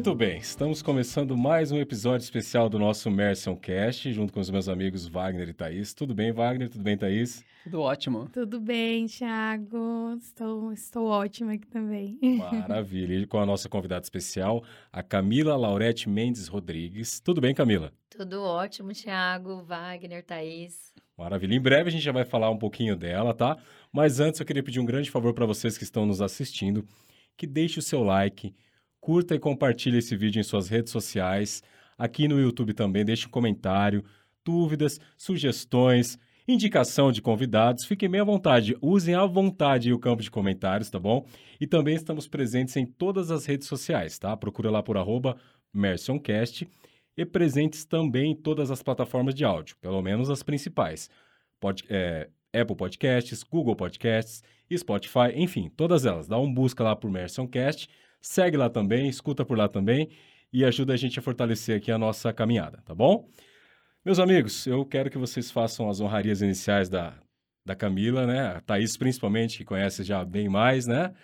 Muito bem, estamos começando mais um episódio especial do nosso Merson Cast, junto com os meus amigos Wagner e Thaís. Tudo bem, Wagner? Tudo bem, Thaís? Tudo ótimo. Tudo bem, Thiago. Estou, estou ótima aqui também. Maravilha. E com a nossa convidada especial, a Camila Laurete Mendes Rodrigues. Tudo bem, Camila? Tudo ótimo, Thiago, Wagner, Thaís. Maravilha. Em breve a gente já vai falar um pouquinho dela, tá? Mas antes eu queria pedir um grande favor para vocês que estão nos assistindo, que deixe o seu like, curta e compartilhe esse vídeo em suas redes sociais, aqui no YouTube também, deixe um comentário, dúvidas, sugestões, indicação de convidados, fiquem bem à vontade, usem à vontade o campo de comentários, tá bom? E também estamos presentes em todas as redes sociais, tá? Procura lá por arroba MersonCast e presentes também em todas as plataformas de áudio, pelo menos as principais. Pod, é, Apple Podcasts, Google Podcasts, Spotify, enfim, todas elas. Dá um busca lá por MersonCast, segue lá também, escuta por lá também e ajuda a gente a fortalecer aqui a nossa caminhada, tá bom? Meus amigos, eu quero que vocês façam as honrarias iniciais da, da Camila, né? A Thaís, principalmente, que conhece já bem mais, né?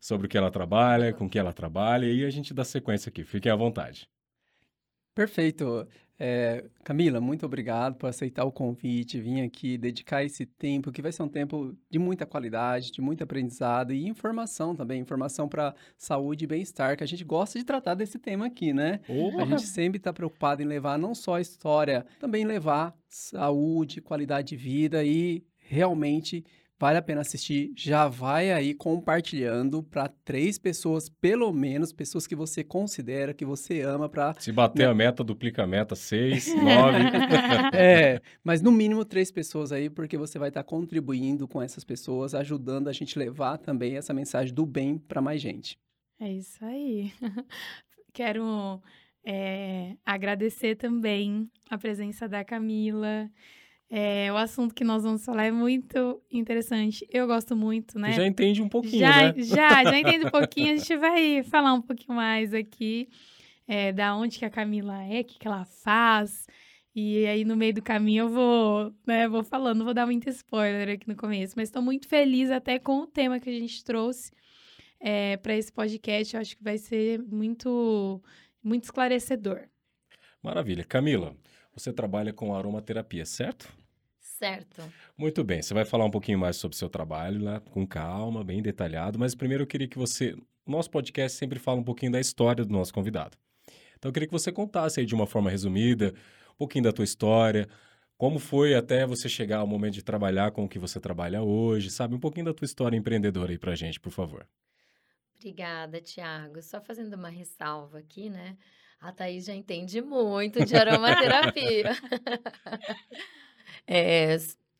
Sobre o que ela trabalha, com que ela trabalha, e a gente dá sequência aqui. Fiquem à vontade. Perfeito. É, Camila, muito obrigado por aceitar o convite, vir aqui, dedicar esse tempo, que vai ser um tempo de muita qualidade, de muito aprendizado e informação também, informação para saúde e bem-estar, que a gente gosta de tratar desse tema aqui, né? A gente sempre está preocupado em levar não só a história, também levar saúde, qualidade de vida e realmente Vale a pena assistir. Já vai aí compartilhando para três pessoas, pelo menos, pessoas que você considera, que você ama para. Se bater né? a meta, duplica a meta, seis, nove. é, mas no mínimo três pessoas aí, porque você vai estar tá contribuindo com essas pessoas, ajudando a gente levar também essa mensagem do bem para mais gente. É isso aí. Quero é, agradecer também a presença da Camila. É, o assunto que nós vamos falar é muito interessante. Eu gosto muito, né? Já entende um pouquinho, já, né? Já, já entende um pouquinho. A gente vai falar um pouquinho mais aqui é, da onde que a Camila é, o que, que ela faz. E aí, no meio do caminho, eu vou, né, vou falando, vou dar muito spoiler aqui no começo. Mas estou muito feliz até com o tema que a gente trouxe é, para esse podcast. Eu acho que vai ser muito, muito esclarecedor. Maravilha. Camila, você trabalha com aromaterapia, certo? Certo. Muito bem, você vai falar um pouquinho mais sobre o seu trabalho lá, com calma, bem detalhado, mas primeiro eu queria que você. Nosso podcast sempre fala um pouquinho da história do nosso convidado. Então eu queria que você contasse aí de uma forma resumida, um pouquinho da tua história, como foi até você chegar ao momento de trabalhar com o que você trabalha hoje, sabe? Um pouquinho da tua história empreendedora aí pra gente, por favor. Obrigada, Tiago. Só fazendo uma ressalva aqui, né? A Thaís já entende muito de aromaterapia. É,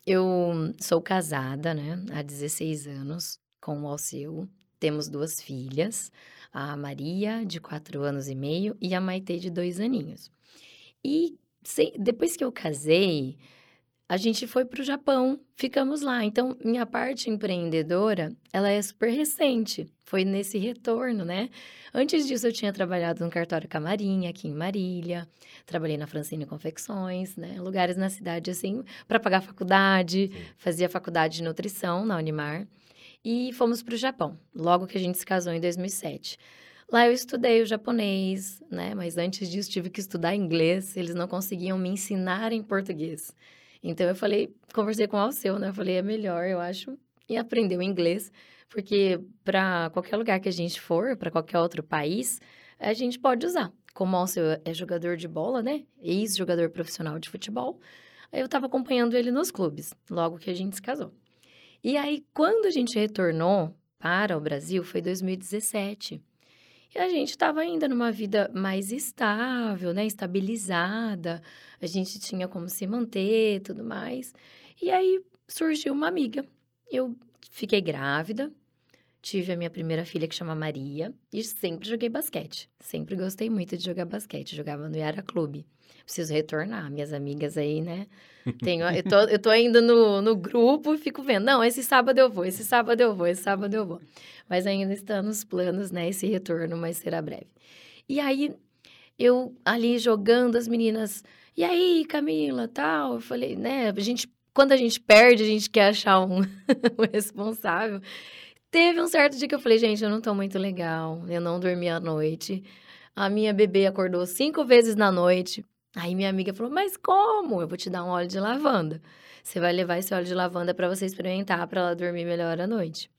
eu sou casada, né, há 16 anos com o Alceu. Temos duas filhas, a Maria, de 4 anos e meio, e a Maite, de 2 aninhos. E se, depois que eu casei, a gente foi para o Japão, ficamos lá. Então, minha parte empreendedora, ela é super recente. Foi nesse retorno, né? Antes disso, eu tinha trabalhado no cartório Camarinha, aqui em Marília. Trabalhei na Francine Confecções, né? Lugares na cidade, assim, para pagar faculdade. Sim. Fazia faculdade de nutrição na Unimar. E fomos para o Japão, logo que a gente se casou em 2007. Lá eu estudei o japonês, né? Mas antes disso, tive que estudar inglês. Eles não conseguiam me ensinar em português. Então eu falei, conversei com o Alceu, né? Eu falei, é melhor, eu acho, e aprender o inglês, porque para qualquer lugar que a gente for, para qualquer outro país, a gente pode usar. Como o Alceu é jogador de bola, né? Ex-jogador profissional de futebol, eu estava acompanhando ele nos clubes, logo que a gente se casou. E aí, quando a gente retornou para o Brasil, foi 2017. E a gente estava ainda numa vida mais estável, né? Estabilizada. A gente tinha como se manter tudo mais. E aí surgiu uma amiga. Eu fiquei grávida, tive a minha primeira filha que chama Maria e sempre joguei basquete. Sempre gostei muito de jogar basquete. Jogava no Yara Clube. Preciso retornar, minhas amigas aí, né? Tenho, eu, tô, eu tô ainda no, no grupo e fico vendo. Não, esse sábado eu vou, esse sábado eu vou, esse sábado eu vou. Mas ainda está nos planos, né? Esse retorno, mas será breve. E aí, eu ali jogando as meninas. E aí, Camila, tal? Eu falei, né? A gente, quando a gente perde, a gente quer achar um, um responsável. Teve um certo dia que eu falei, gente, eu não tô muito legal, eu não dormi à noite. A minha bebê acordou cinco vezes na noite. Aí minha amiga falou: Mas como? Eu vou te dar um óleo de lavanda. Você vai levar esse óleo de lavanda para você experimentar, para ela dormir melhor à noite.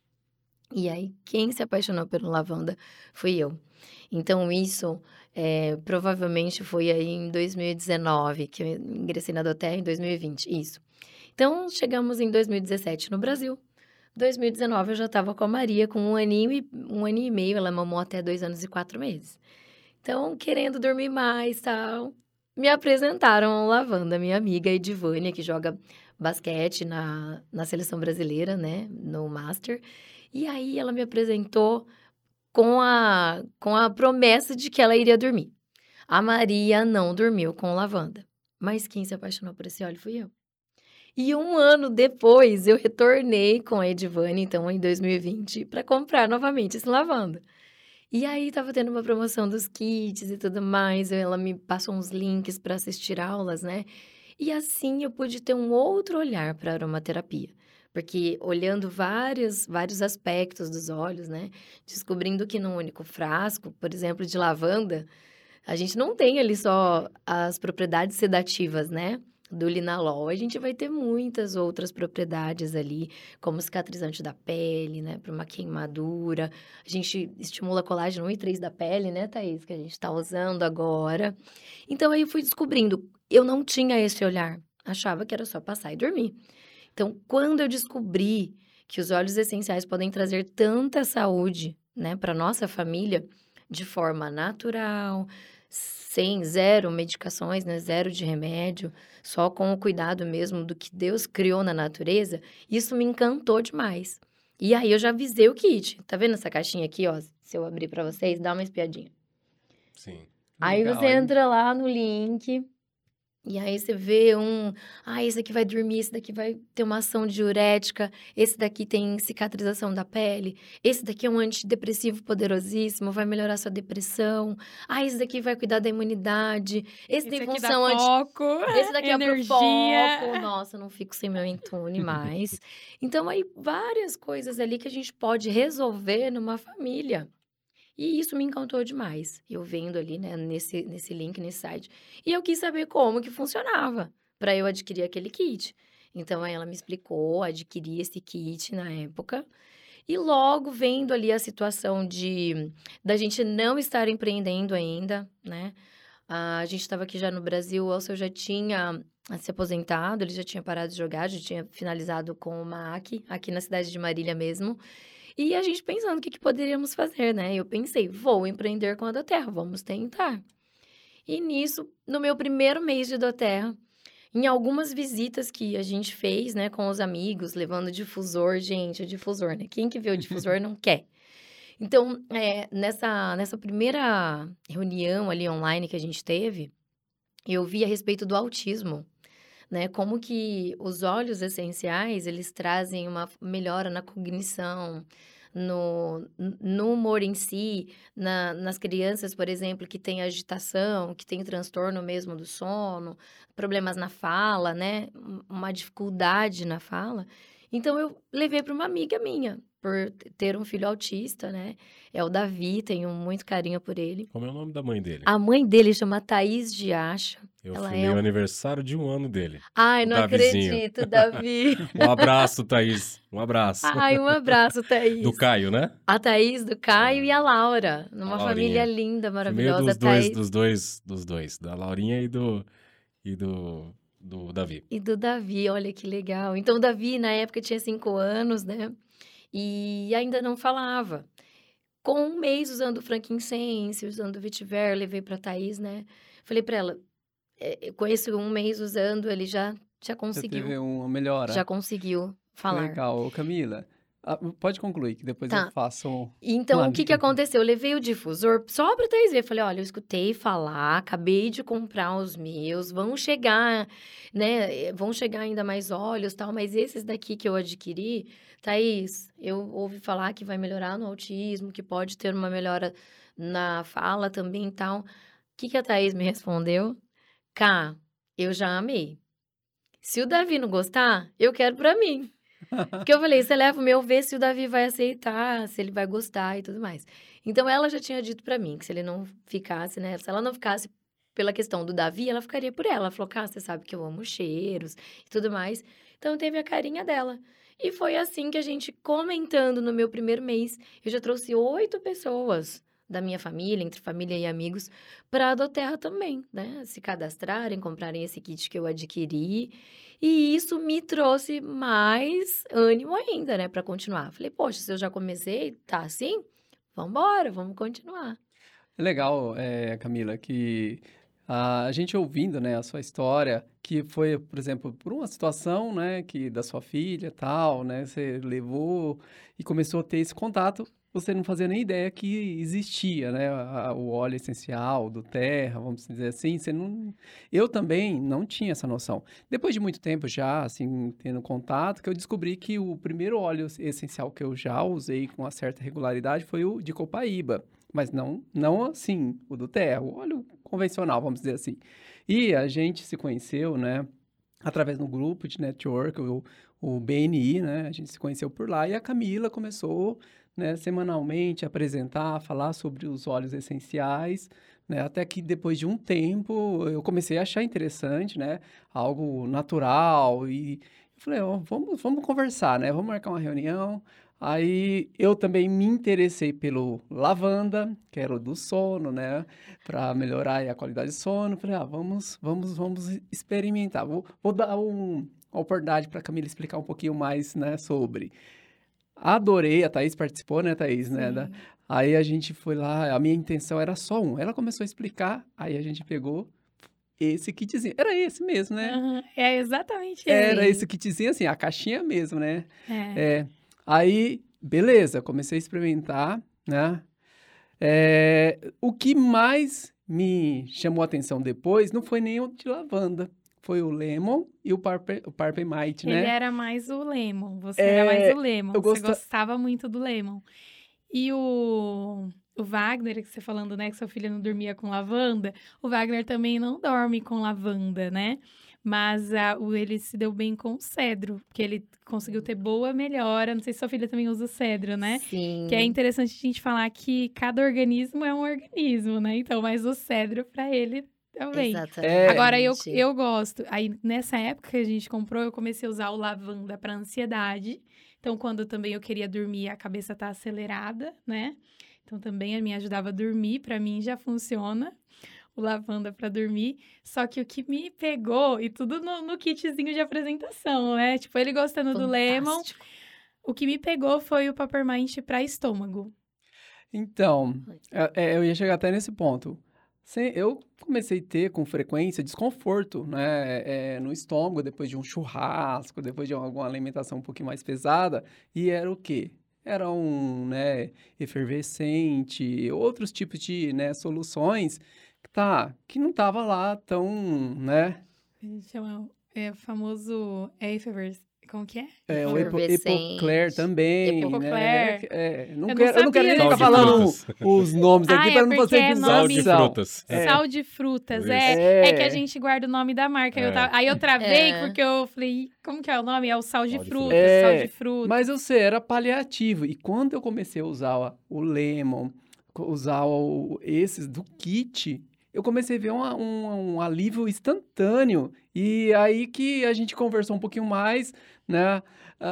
E aí, quem se apaixonou pelo lavanda fui eu. Então, isso é, provavelmente foi aí em 2019, que eu ingressei na Doterra em 2020, isso. Então, chegamos em 2017 no Brasil. 2019 eu já estava com a Maria com um aninho e um aninho e meio, ela mamou até dois anos e quatro meses. Então, querendo dormir mais, tal, me apresentaram Lavanda, minha amiga Edivânia, que joga basquete na, na seleção brasileira, né, no Master. E aí ela me apresentou com a, com a promessa de que ela iria dormir. A Maria não dormiu com Lavanda, mas quem se apaixonou por esse óleo fui eu. E um ano depois, eu retornei com a Edivane, então em 2020, para comprar novamente esse lavanda. E aí tava tendo uma promoção dos kits e tudo mais, ela me passou uns links para assistir aulas, né? E assim eu pude ter um outro olhar para aromaterapia. Porque olhando vários, vários aspectos dos óleos, né? Descobrindo que num único frasco, por exemplo, de lavanda, a gente não tem ali só as propriedades sedativas, né? Do linalol, a gente vai ter muitas outras propriedades ali, como cicatrizante da pele, né, para uma queimadura. A gente estimula colágeno 1 e 3 da pele, né, Thaís, que a gente está usando agora. Então aí eu fui descobrindo, eu não tinha esse olhar, achava que era só passar e dormir. Então, quando eu descobri que os óleos essenciais podem trazer tanta saúde, né, para nossa família, de forma natural, sem zero medicações, né, zero de remédio, só com o cuidado mesmo do que Deus criou na natureza, isso me encantou demais. E aí eu já avisei o kit. Tá vendo essa caixinha aqui, ó? Se eu abrir para vocês, dá uma espiadinha. Sim. Aí Legal, você hein? entra lá no link, e aí você vê um, ah, esse daqui vai dormir, esse daqui vai ter uma ação diurética, esse daqui tem cicatrização da pele, esse daqui é um antidepressivo poderosíssimo, vai melhorar sua depressão. Ah, esse daqui vai cuidar da imunidade. Esse, tem aqui dá função anti foco, esse daqui é pro energia. foco. Nossa, não fico sem meu Entune mais. Então, aí, várias coisas ali que a gente pode resolver numa família. E isso me encantou demais. Eu vendo ali, né, nesse, nesse link, nesse site. E eu quis saber como que funcionava para eu adquirir aquele kit. Então, ela me explicou, adquiri esse kit na época. E logo vendo ali a situação de da gente não estar empreendendo ainda, né? A gente estava aqui já no Brasil, o Alceu já tinha se aposentado, ele já tinha parado de jogar, já tinha finalizado com o MAC, aqui na cidade de Marília mesmo. E a gente pensando o que, que poderíamos fazer, né? Eu pensei, vou empreender com a Doterra, vamos tentar. E nisso, no meu primeiro mês de Doterra, em algumas visitas que a gente fez, né, com os amigos, levando difusor, gente, o difusor, né? Quem que vê o difusor não quer. Então, é, nessa, nessa primeira reunião ali online que a gente teve, eu vi a respeito do autismo, né? Como que os óleos essenciais, eles trazem uma melhora na cognição, no, no humor em si, na, nas crianças, por exemplo, que têm agitação, que têm transtorno mesmo do sono, problemas na fala, né? Uma dificuldade na fala. Então, eu levei para uma amiga minha, por ter um filho autista, né? É o Davi, tenho muito carinho por ele. Como é o nome da mãe dele? A mãe dele chama Thaís de Acha. Eu ela filmei é o aniversário de um ano dele. Ai, não Davizinho. acredito, Davi. Um abraço, Thaís. Um abraço. Ai, um abraço, Thaís. Do Caio, né? A Thaís, do Caio e a Laura. Numa A família linda, maravilhosa. dos dois, Thaís dos dois, dos dois, da Laurinha e do e do, do Davi. e do Davi, olha que legal. Então, o Davi, na época, tinha cinco anos, né? E ainda não falava. Com um mês usando frankincense, usando vetiver, levei pra Thaís, né? Falei pra ela, é, com esse um mês usando, ele já, já Você conseguiu. teve uma melhora. Já conseguiu falar. Legal. Camila, ah, pode concluir, que depois Tá. eu faço... um- Então, Uma o que que aconteceu? Eu levei o difusor só pra Thaís ver. Falei, olha, eu escutei falar, acabei de comprar os meus, vão chegar, né? Vão chegar ainda mais óleos tal, mas esses daqui que eu adquiri, Thaís, eu ouvi falar que vai melhorar no autismo, que pode ter uma melhora na fala também e tal. O que que a Thaís me respondeu? Cá, eu já amei. Se o Davi não gostar, eu quero pra mim. Porque eu falei, você leva o meu, vê se o Davi vai aceitar, se ele vai gostar e tudo mais. Então ela já tinha dito para mim que se ele não ficasse, né? Se ela não ficasse pela questão do Davi, ela ficaria por ela. Ela falou, cara, você sabe que eu amo cheiros e tudo mais. Então teve a carinha dela. E foi assim que a gente, comentando no meu primeiro mês, eu já trouxe oito pessoas da minha família, entre família e amigos, para a Doterra também, né? Se cadastrarem, comprarem esse kit que eu adquiri. E isso me trouxe mais ânimo ainda, né, para continuar. Falei, poxa, se eu já comecei, tá assim? Vamos embora, vamos continuar. É legal, é, Camila, que a gente ouvindo, né, a sua história, que foi, por exemplo, por uma situação, né, que da sua filha, tal, né, você levou e começou a ter esse contato você não fazia nem ideia que existia, né? O óleo essencial do terra, vamos dizer assim. Você não... Eu também não tinha essa noção. Depois de muito tempo já, assim, tendo contato, que eu descobri que o primeiro óleo essencial que eu já usei com uma certa regularidade foi o de copaíba. Mas não, não assim, o do terra, o óleo convencional, vamos dizer assim. E a gente se conheceu, né? Através do grupo de network, o, o BNI, né? A gente se conheceu por lá e a Camila começou né, semanalmente apresentar, falar sobre os óleos essenciais, né, até que depois de um tempo eu comecei a achar interessante, né, algo natural e falei, oh, vamos, vamos conversar, né, vamos marcar uma reunião. Aí eu também me interessei pelo lavanda, que era o do sono, né, para melhorar a qualidade de sono. Falei, ah, vamos, vamos, vamos experimentar. Vou, vou dar um, uma oportunidade para a Camila explicar um pouquinho mais, né, sobre. Adorei, a Thaís participou, né, Thaís, né? Da, aí a gente foi lá, a minha intenção era só um. Ela começou a explicar, aí a gente pegou esse kitzinho. Era esse mesmo, né? Uhum, é exatamente Era esse kitzinho, assim, a caixinha mesmo, né? É. é aí, beleza, comecei a experimentar, né? É, o que mais me chamou a atenção depois não foi nem o de lavanda foi o Lemon e o Parper, o Parper Might, né? Ele era mais o Lemon, você é, era mais o Lemon. Você gostava muito do Lemon. E o, o Wagner, que você falando, né, que sua filha não dormia com lavanda, o Wagner também não dorme com lavanda, né? Mas a, o, ele se deu bem com o cedro, que ele conseguiu ter boa melhora. Não sei se sua filha também usa o cedro, né? Sim. Que é interessante a gente falar que cada organismo é um organismo, né? Então, mas o cedro, para ele, também. Exatamente. É. Agora, eu, eu gosto. Aí, nessa época que a gente comprou, eu comecei a usar o lavanda para ansiedade. Então, quando também eu queria dormir, a cabeça tá acelerada, né? Então, também me ajudava a dormir. Para mim, já funciona o lavanda para dormir. Só que o que me pegou, e tudo no, no kitzinho de apresentação, né? Tipo, ele gostando Fantástico. do lemon. O que me pegou foi o Peppermint para estômago. Então, é, eu ia chegar até nesse ponto. Eu comecei a ter com frequência desconforto né, é, no estômago depois de um churrasco, depois de alguma alimentação um pouquinho mais pesada. E era o quê? Era um né, efervescente, outros tipos de né, soluções tá, que não tava lá tão, né? A gente chama é, famoso effervescente como que é? É, o Epo, Epocler também, Epocler. né? É, não, eu quero, não eu não quero nem ficar falando os nomes aqui ah, para é não fazer é Sal de frutas. É. Sal de frutas, é, é. que a gente guarda o nome da marca. Eu tava, aí eu travei É. porque eu falei, como que é o nome? É o sal de Sal de frutas. É, sal de frutas. Mas eu sei, era paliativo. E quando eu comecei a usar o lemon, usar o, esses do kit, eu comecei a ver um, um, um, alívio instantâneo. E aí que a gente conversou um pouquinho mais, né?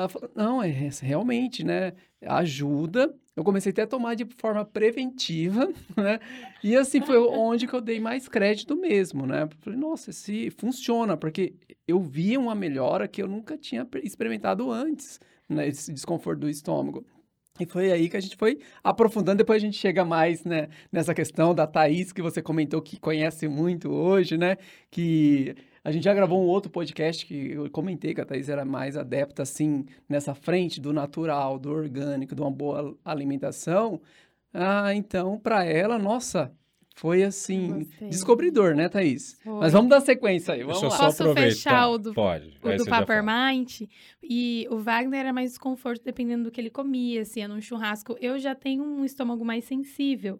Falou, não, é realmente, né? Ajuda. Eu comecei até a tomar de forma preventiva, né? E assim foi onde que eu dei mais crédito mesmo, né? Falei, nossa, se funciona, porque eu vi uma melhora que eu nunca tinha experimentado antes, né? Esse desconforto do estômago. E foi aí que a gente foi aprofundando. Depois a gente chega mais né, nessa questão da Thaís, que você comentou que conhece muito hoje, né? Que a gente já gravou um outro podcast que eu comentei que a Thaís era mais adepta, assim, nessa frente do natural, do orgânico, de uma boa alimentação. Ah, então, para ela, nossa, foi assim, descobridor, né, Thaís? Foi. Mas vamos dar sequência aí, vamos Deixa eu lá. só Posso fechar o do- Pode. O do. Peppermint. E o Wagner era mais desconforto dependendo do que ele comia. Se ia num churrasco, eu já tenho um estômago mais sensível.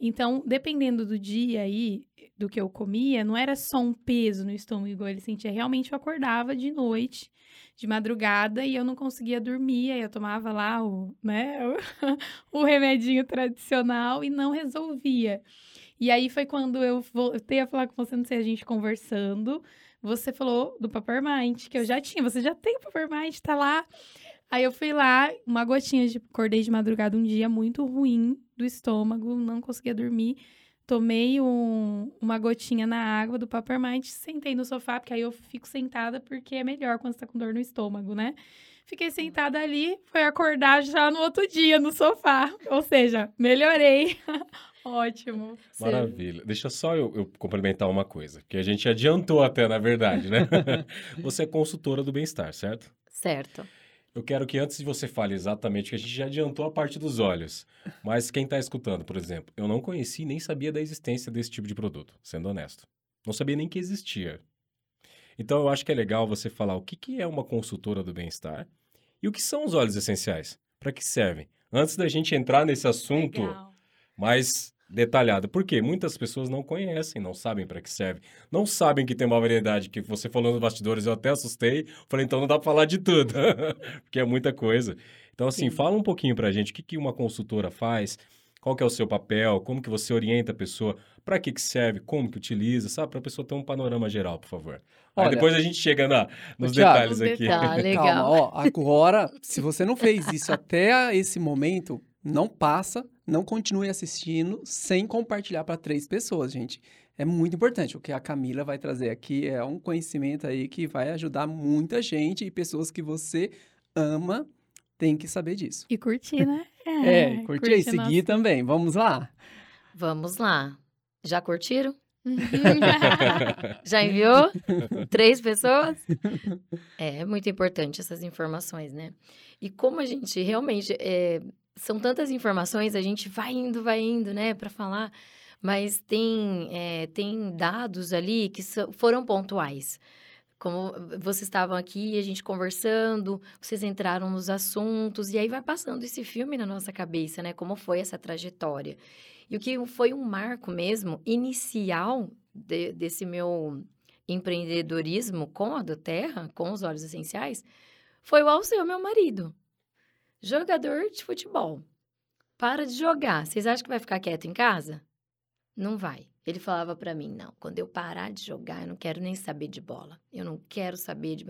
Então, dependendo do dia aí, do que eu comia, não era só um peso no estômago igual ele sentia. Realmente eu acordava de noite, de madrugada e eu não conseguia dormir. Aí eu tomava lá o, né, o, o remedinho tradicional e não resolvia. E aí foi quando eu voltei a falar com você, não sei, a gente conversando. Você falou do Papermind, que eu já tinha. Você já tem o Papermind, tá lá. Aí eu fui lá, uma gotinha de. Acordei de madrugada um dia muito ruim do estômago, não conseguia dormir. Tomei um, uma gotinha na água do Papermind, sentei no sofá, porque aí eu fico sentada porque é melhor quando você tá com dor no estômago, né? Fiquei sentada ali, foi acordar já no outro dia no sofá. Ou seja, melhorei Ótimo. Maravilha. Deixa só eu, eu, complementar uma coisa, que a gente adiantou até, na verdade, né? você é consultora do bem-estar, certo? Certo. Eu quero que antes de você fale exatamente, que a gente já adiantou a parte dos olhos, mas quem está escutando, por exemplo, eu não conheci nem sabia da existência desse tipo de produto, sendo honesto. Não sabia nem que existia. Então eu acho que é legal você falar o que, que é uma consultora do bem-estar e o que são os óleos essenciais, para que servem. Antes da gente entrar nesse assunto legal. mais detalhada. Porque muitas pessoas não conhecem, não sabem para que serve. Não sabem que tem uma variedade que você falou nos bastidores, eu até assustei. Falei, então não dá para falar de tudo, porque é muita coisa. Então, assim, Sim. fala um pouquinho para a gente o que, que uma consultora faz, qual que é o seu papel, como que você orienta a pessoa, para que, que serve, como que utiliza, sabe? Para a pessoa ter um panorama geral, por favor. Olha, Aí depois a gente chega na, nos Thiago, detalhes aqui. Tá, legal. Calma, ó, agora, se você não fez isso até esse momento, não passa, não continue assistindo sem compartilhar para três pessoas, gente. É muito importante. O que a Camila vai trazer aqui é um conhecimento aí que vai ajudar muita gente e pessoas que você ama tem que saber disso. E curtir, né? É, é curtir, curtir e seguir nossa... também. Vamos lá? Vamos lá. Já curtiram? Já enviou? Três pessoas? É muito importante essas informações, né? E como a gente realmente é, são tantas informações, a gente vai indo, vai indo, né, para falar, mas tem, é, tem dados ali que so, foram pontuais. Como vocês estavam aqui, a gente conversando, vocês entraram nos assuntos, e aí vai passando esse filme na nossa cabeça, né? Como foi essa trajetória. E o que foi um marco mesmo, inicial de, desse meu empreendedorismo com a do Terra, com os óleos essenciais, foi o Alceu, meu marido. Jogador de futebol. Para de jogar. Vocês acham que vai ficar quieto em casa? Não vai. Ele falava para mim: não, quando eu parar de jogar, eu não quero nem saber de bola. Eu não quero saber de.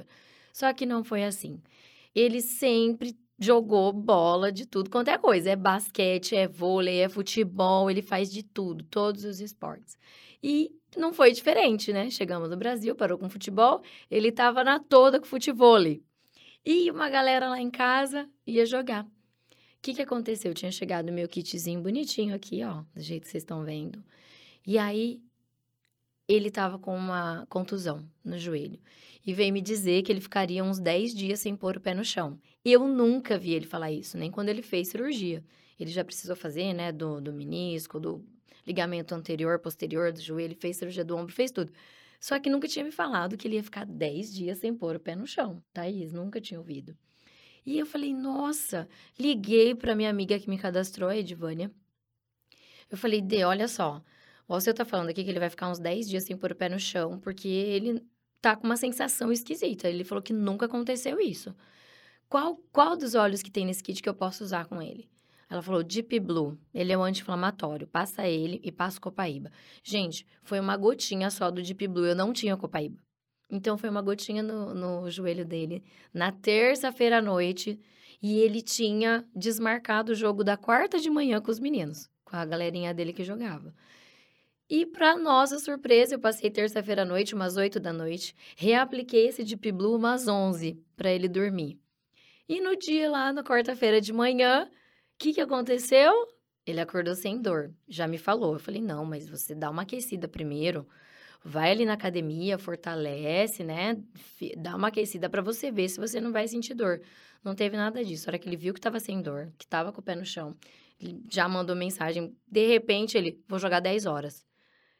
Só que não foi assim. Ele sempre jogou bola de tudo quanto é coisa. É basquete, é vôlei, é futebol, ele faz de tudo, todos os esportes. E não foi diferente, né? Chegamos no Brasil, parou com futebol, ele estava na toda com futebol. E uma galera lá em casa ia jogar. O que, que aconteceu? Tinha chegado meu kitzinho bonitinho aqui, ó, do jeito que vocês estão vendo. E aí, ele tava com uma contusão no joelho. E veio me dizer que ele ficaria uns 10 dias sem pôr o pé no chão. Eu nunca vi ele falar isso, nem quando ele fez cirurgia. Ele já precisou fazer, né, do, do menisco, do ligamento anterior, posterior do joelho, fez cirurgia do ombro, fez tudo. Só que nunca tinha me falado que ele ia ficar 10 dias sem pôr o pé no chão. Thaís, nunca tinha ouvido. E eu falei, nossa, liguei para minha amiga que me cadastrou, a Edvânia. Eu falei, Dê, olha só, Alceu tá falando aqui que ele vai ficar uns 10 dias sem pôr o pé no chão, porque ele tá com uma sensação esquisita. Ele falou que nunca aconteceu isso. Qual, qual dos óleos que tem nesse kit que eu posso usar com ele? Ela falou Deep Blue, ele é um anti-inflamatório, passa ele e passa copaíba. Gente, foi uma gotinha só do Deep Blue, eu não tinha copaíba. Então foi uma gotinha no, no joelho dele na terça-feira à noite e ele tinha desmarcado o jogo da quarta de manhã com os meninos, com a galerinha dele que jogava. E para nossa surpresa, eu passei terça-feira à noite, umas 8 da noite, reapliquei esse Deep Blue umas 11 para ele dormir. E no dia lá, na quarta-feira de manhã, que, que aconteceu? Ele acordou sem dor. Já me falou. Eu falei, não, mas você dá uma aquecida primeiro. Vai ali na academia, fortalece, né? Dá uma aquecida para você ver se você não vai sentir dor. Não teve nada disso. A hora que ele viu que tava sem dor, que tava com o pé no chão, ele já mandou mensagem. De repente, ele, vou jogar 10 horas.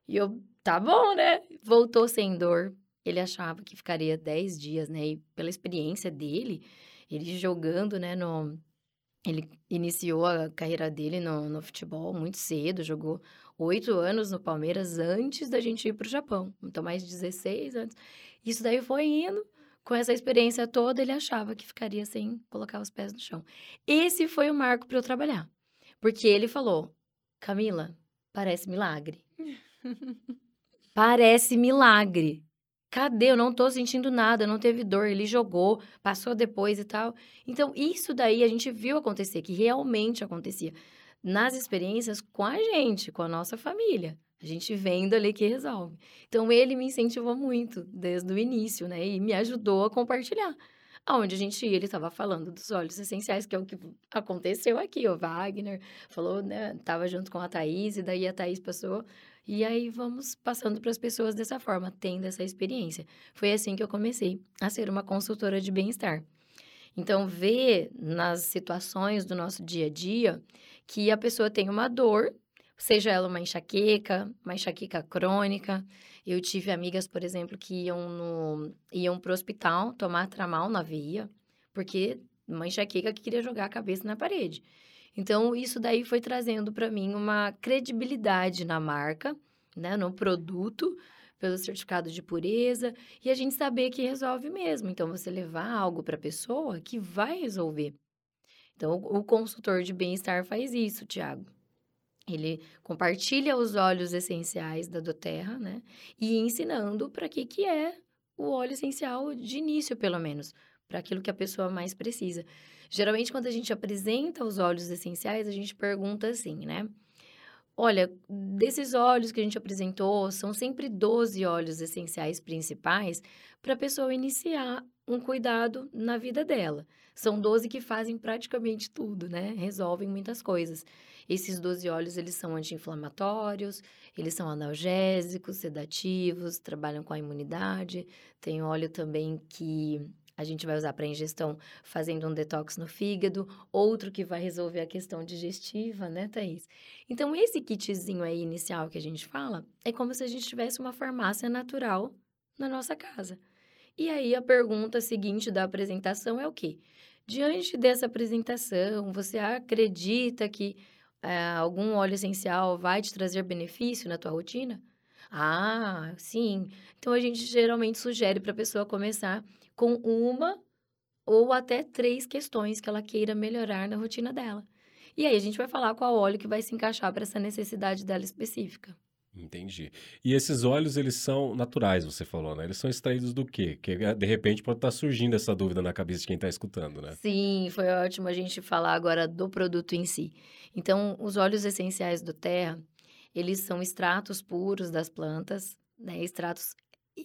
E eu, tá bom, né? Voltou sem dor. Ele achava que ficaria 10 dias, né? E pela experiência dele, ele jogando, né, no, ele iniciou a carreira dele no, no futebol muito cedo, jogou oito anos no Palmeiras antes da gente ir para o Japão. Então, mais 16 anos. Isso daí foi indo. com essa experiência toda, ele achava que ficaria sem colocar os pés no chão. Esse foi o marco para eu trabalhar. Porque ele falou: Camila, parece milagre. parece milagre. Cadê? Eu não tô sentindo nada, não teve dor. Ele jogou, passou depois e tal. Então, isso daí a gente viu acontecer, que realmente acontecia. Nas experiências com a gente, com a nossa família. A gente vendo ali que resolve. Então, ele me incentivou muito desde o início, né? E me ajudou a compartilhar. Aonde a gente ia, ele estava falando dos óleos essenciais, que é o que aconteceu aqui. O Wagner falou, né? Tava junto com a Thaís, e daí a Thaís passou e aí vamos passando para as pessoas dessa forma, tendo essa experiência. Foi assim que eu comecei a ser uma consultora de bem-estar. Então, ver nas situações do nosso dia a dia que a pessoa tem uma dor, seja ela uma enxaqueca, uma enxaqueca crônica. Eu tive amigas, por exemplo, que iam, no, iam para o hospital tomar tramal na veia, porque uma enxaqueca que queria jogar a cabeça na parede. Então, isso daí foi trazendo para mim uma credibilidade na marca, né, no produto, pelo certificado de pureza, e a gente saber que resolve mesmo. Então, você levar algo para a pessoa que vai resolver. Então, o consultor de bem-estar faz isso, Tiago. Ele compartilha os óleos essenciais da doTERRA, né? E ensinando para que que é o óleo essencial de início, pelo menos, para aquilo que a pessoa mais precisa. Geralmente, quando a gente apresenta os óleos essenciais, a gente pergunta assim, né? Olha, desses óleos que a gente apresentou, são sempre 12 óleos essenciais principais para a pessoa iniciar um cuidado na vida dela. São 12 que fazem praticamente tudo, né? Resolvem muitas coisas. Esses 12 óleos, eles são anti-inflamatórios, eles são analgésicos, sedativos, trabalham com a imunidade. Tem óleo também que a gente vai usar para ingestão fazendo um detox no fígado, outro que vai resolver a questão digestiva, né, Thaís? Então, esse kitzinho aí inicial que a gente fala é como se a gente tivesse uma farmácia natural na nossa casa. E aí, a pergunta seguinte da apresentação é o quê? Diante dessa apresentação, você acredita que é, algum óleo essencial vai te trazer benefício na tua rotina? Ah, sim. Então, a gente geralmente sugere para a pessoa começar com uma ou até três questões que ela queira melhorar na rotina dela. E aí a gente vai falar qual óleo que vai se encaixar para essa necessidade dela específica. Entendi. E esses óleos, eles são naturais, você falou, né? Eles são extraídos do quê? Que de repente pode estar tá surgindo essa dúvida na cabeça de quem está escutando, né? Sim, foi ótimo a gente falar agora do produto em si. Então, os óleos essenciais do terra, eles são extratos puros das plantas, né? Extratos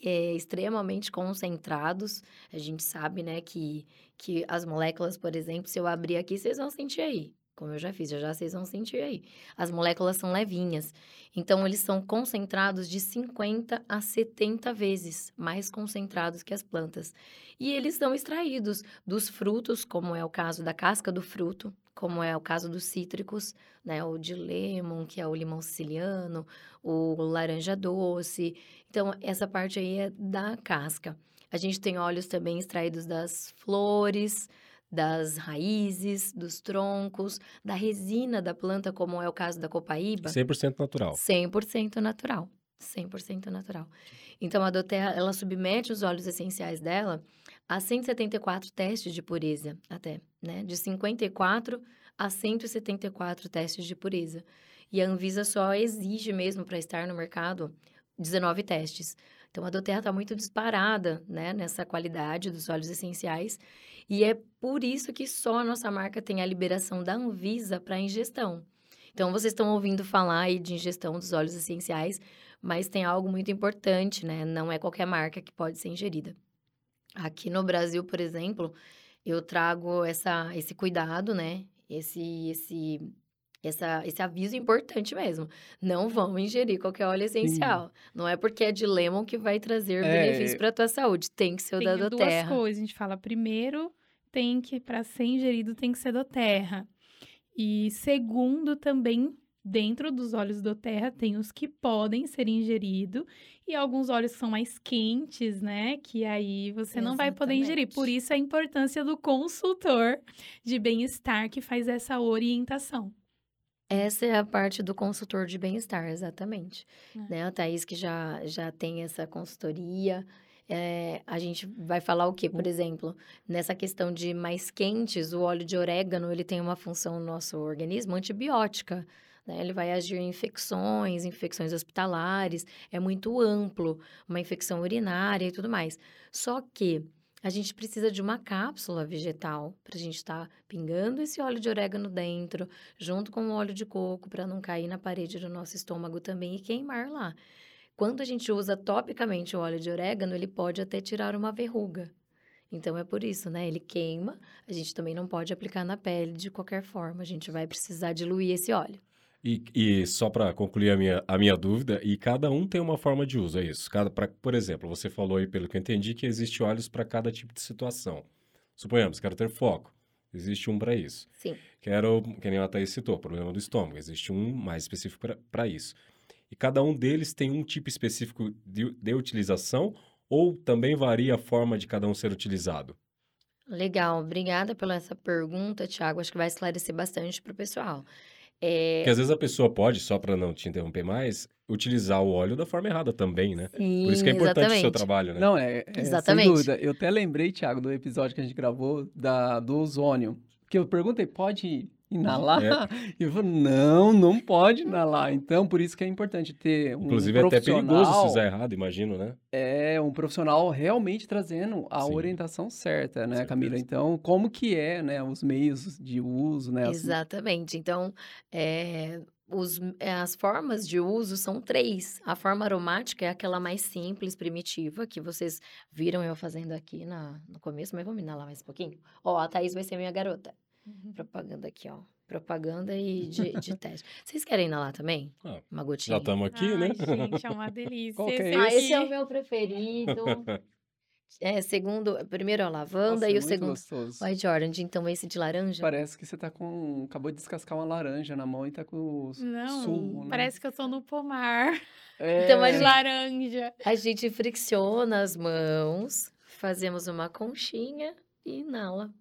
é, extremamente concentrados. A gente sabe, né, que, que as moléculas, por exemplo, se eu abrir aqui, vocês vão sentir aí. Como eu já fiz, já já vocês vão sentir aí. As moléculas são levinhas. Então, eles são concentrados de 50 a 70 vezes mais concentrados que as plantas. E eles são extraídos dos frutos, como é o caso da casca do fruto, como é o caso dos cítricos, né? O de lemon, que é o limão siciliano, o laranja doce. Então, essa parte aí é da casca. A gente tem óleos também extraídos das flores, das raízes, dos troncos, da resina da planta, como é o caso da copaíba. 100% natural. 100% natural. 100% natural. Então, a doTERRA, ela submete os óleos essenciais dela a 174 testes de pureza, até, né? De 54 a 174 testes de pureza. E a Anvisa só exige mesmo para estar no mercado 19 testes. Então, a doTERRA está muito disparada, né? Nessa qualidade dos óleos essenciais. E é por isso que só a nossa marca tem a liberação da Anvisa para ingestão. Então, vocês estão ouvindo falar aí de ingestão dos óleos essenciais, mas tem algo muito importante, né? Não é qualquer marca que pode ser ingerida. Aqui no Brasil, por exemplo, eu trago essa, esse cuidado, né? Esse, esse, essa, esse aviso importante mesmo. Não vão ingerir qualquer óleo essencial. Sim. Não é porque é de lemon que vai trazer é... benefício para a tua saúde. Tem que ser o tem da do terra. duas coisas. A gente fala, primeiro, tem que, para ser ingerido, tem que ser do terra. E segundo, também dentro dos óleos do terra tem os que podem ser ingeridos e alguns óleos são mais quentes, né? Que aí você Exatamente. não vai poder ingerir. Por isso a importância do consultor de bem-estar que faz essa orientação. Essa é a parte do consultor de bem-estar, exatamente. É. Né? A Thaís que já, já tem essa consultoria, É, a gente vai falar o quê? Por exemplo, nessa questão de mais quentes, o óleo de orégano, ele tem uma função no nosso organismo antibiótica. Né? Ele vai agir em infecções, infecções hospitalares, é muito amplo, uma infecção urinária e tudo mais. Só que a gente precisa de uma cápsula vegetal para a gente estar tá pingando esse óleo de orégano dentro, junto com o óleo de coco, para não cair na parede do nosso estômago também e queimar lá. Quando a gente usa topicamente o óleo de orégano, ele pode até tirar uma verruga. Então é por isso, né? Ele queima, a gente também não pode aplicar na pele de qualquer forma, a gente vai precisar diluir esse óleo. E, e só para concluir a minha, a minha dúvida, e cada um tem uma forma de uso, é isso? Cada, pra, por exemplo, você falou aí, pelo que eu entendi, que existe óleos para cada tipo de situação. Suponhamos, quero ter foco. Existe um para isso. Sim. Quero, que nem a Thaís citou, problema do estômago. Existe um mais específico para isso e cada um deles tem um tipo específico de, de utilização ou também varia a forma de cada um ser utilizado? Legal, obrigada pela essa pergunta, Tiago. Acho que vai esclarecer bastante para o pessoal. É... Porque às vezes a pessoa pode, só para não te interromper mais, utilizar o óleo da forma errada também, né? Sim, Por isso que é importante exatamente. o seu trabalho, né? Não, é, é Exatamente. sem dúvida. Eu até lembrei, Thiago, do episódio que a gente gravou da, do ozônio. Que eu perguntei, pode inalar? É. E eu falei, não, não pode inalar. Então, por isso que é importante ter um Inclusive é até profissional. perigoso se usar errado, imagino, né? É, um profissional realmente trazendo a Sim. orientação certa, né. Camila? Então, como que é, né, os meios de uso, né? as- Exatamente. Então, é, os- é, as formas de uso são três. A forma aromática é aquela mais simples, primitiva, que vocês viram eu fazendo aqui na, no começo, mas vamos inalar mais um pouquinho. Ó, a Thaís vai ser minha garota. Propaganda aqui, ó. Propaganda e de, de teste. Vocês querem inalar também? Ah, Uma gotinha? Já estamos aqui, Ai, né? gente, é uma delícia. Qual que é esse Ah, esse é o meu preferido. É, segundo, primeiro a lavanda Nossa, e o muito segundo. gostoso. White Orange, então esse de laranja. Parece que você tá com... Acabou de descascar uma laranja na mão e tá com o Não, sumo, né? parece que eu tô no pomar É... Então, de mas- laranja. A gente fricciona as mãos, fazemos uma conchinha e inala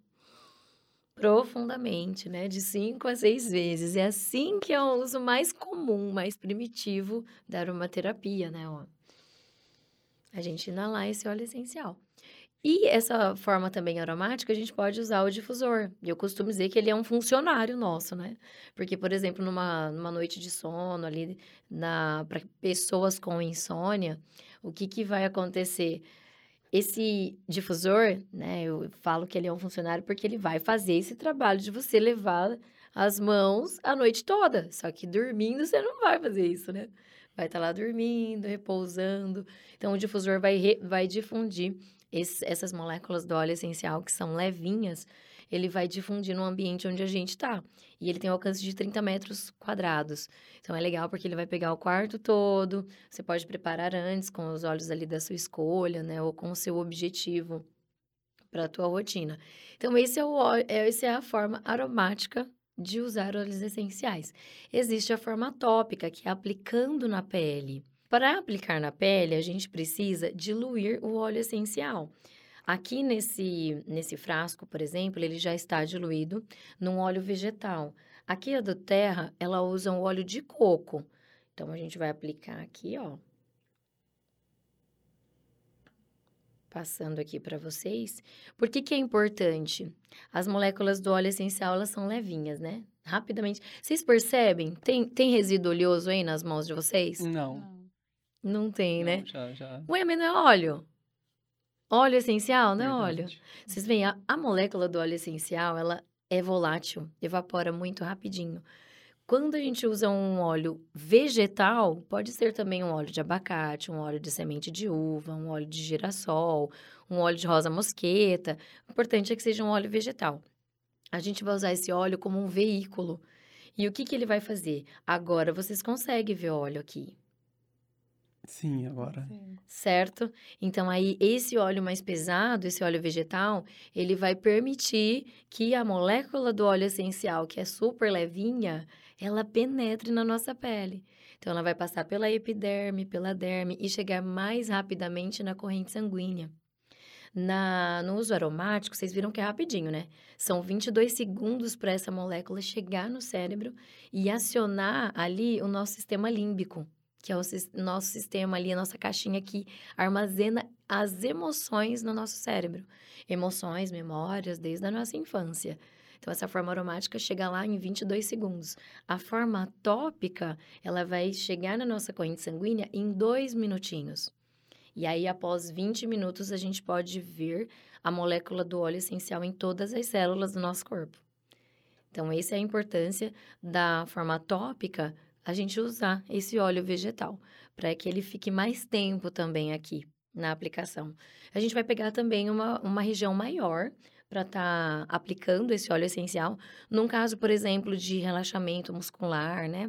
profundamente, né? De cinco a seis vezes. É assim que é o uso mais comum, mais primitivo da aromaterapia, né? Ó. A gente inalar esse óleo essencial. E essa forma também aromática, a gente pode usar o difusor. E eu costumo dizer que ele é um funcionário nosso, né? Porque, por exemplo, numa, numa noite de sono ali, para pessoas com insônia, o que, que vai acontecer? Esse difusor, né, eu falo que ele é um funcionário porque ele vai fazer esse trabalho de você levar as mãos a noite toda. Só que dormindo você não vai fazer isso, né? Vai estar lá dormindo, repousando. Então, o difusor vai, re- vai difundir esse- essas moléculas do óleo essencial que são levinhas, ele vai difundir no ambiente onde a gente está. E ele tem um alcance de 30 metros quadrados. Então é legal porque ele vai pegar o quarto todo. Você pode preparar antes com os olhos ali da sua escolha, né? Ou com o seu objetivo para a tua rotina. Então esse é o é, essa é a forma aromática de usar óleos essenciais. Existe a forma tópica, que é aplicando na pele. Para aplicar na pele, a gente precisa diluir o óleo essencial. Aqui nesse, nesse frasco, por exemplo, ele já está diluído num óleo vegetal. Aqui a do Terra, ela usa um óleo de coco. Então, a gente vai aplicar aqui, ó. Passando aqui para vocês. Por que que é importante? As moléculas do óleo essencial, elas são levinhas, né? Rapidamente. Vocês percebem? Tem, tem resíduo oleoso aí nas mãos de vocês? Não. Não. Tem, né? não, já, já. Ué, mas não é óleo? Óleo essencial, não é óleo? Vocês veem, a, a molécula do óleo essencial, ela é volátil, evapora muito rapidinho. Quando a gente usa um óleo vegetal, pode ser também um óleo de abacate, um óleo de semente de uva, um óleo de girassol, um óleo de rosa mosqueta. O importante é que seja um óleo vegetal. A gente vai usar esse óleo como um veículo. E o que, que ele vai fazer? Agora vocês conseguem ver óleo aqui Sim, agora. Sim. certo? Então aí esse óleo mais pesado, esse óleo vegetal, ele vai permitir que a molécula do óleo essencial, que é super levinha, ela penetre na nossa pele. Então ela vai passar pela epiderme, pela derme e chegar mais rapidamente na corrente sanguínea. Na, no uso aromático, vocês viram que é rapidinho, né? São 22 segundos para essa molécula chegar no cérebro e acionar ali o nosso sistema límbico, que é o nosso sistema ali, a nossa caixinha que armazena as emoções no nosso cérebro. Emoções, memórias, desde a nossa infância. Então, essa forma aromática chega lá em 22 segundos. A forma tópica, ela vai chegar na nossa corrente sanguínea em dois minutinhos. E aí, após 20 minutos, a gente pode ver a molécula do óleo essencial em todas as células do nosso corpo. Então, essa é a importância da forma tópica, a gente usar esse óleo vegetal, para que ele fique mais tempo também aqui na aplicação. A gente vai pegar também uma, uma região maior para estar tá aplicando esse óleo essencial. Num caso, por exemplo, de relaxamento muscular, né?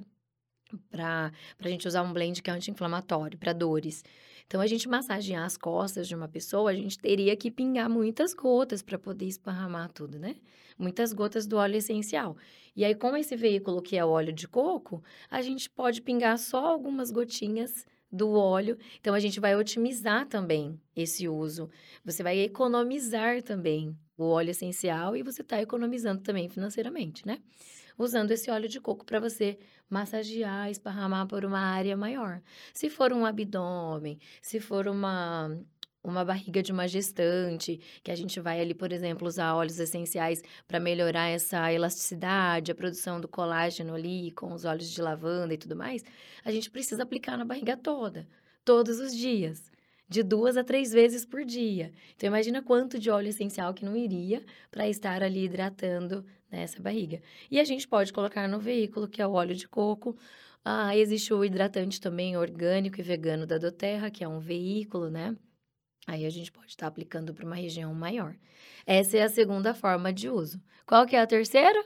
Para a gente usar um blend que é anti-inflamatório, para dores. Então, a gente massagear as costas de uma pessoa, a gente teria que pingar muitas gotas para poder esparramar tudo, né? Muitas gotas do óleo essencial. E aí, com esse veículo que é o óleo de coco, a gente pode pingar só algumas gotinhas do óleo. Então, a gente vai otimizar também esse uso. Você vai economizar também o óleo essencial e você está economizando também financeiramente, né? usando esse óleo de coco para você massagear, esparramar por uma área maior. Se for um abdômen, se for uma uma barriga de uma gestante, que a gente vai ali, por exemplo, usar óleos essenciais para melhorar essa elasticidade, a produção do colágeno ali com os óleos de lavanda e tudo mais, a gente precisa aplicar na barriga toda, todos os dias de duas a três vezes por dia. Então, imagina quanto de óleo essencial que não iria para estar ali hidratando nessa barriga. E a gente pode colocar no veículo, que é o óleo de coco. Ah, existe o hidratante também orgânico e vegano da Doterra, que é um veículo, né? Aí a gente pode estar tá aplicando para uma região maior. Essa é a segunda forma de uso. Qual que é a terceira?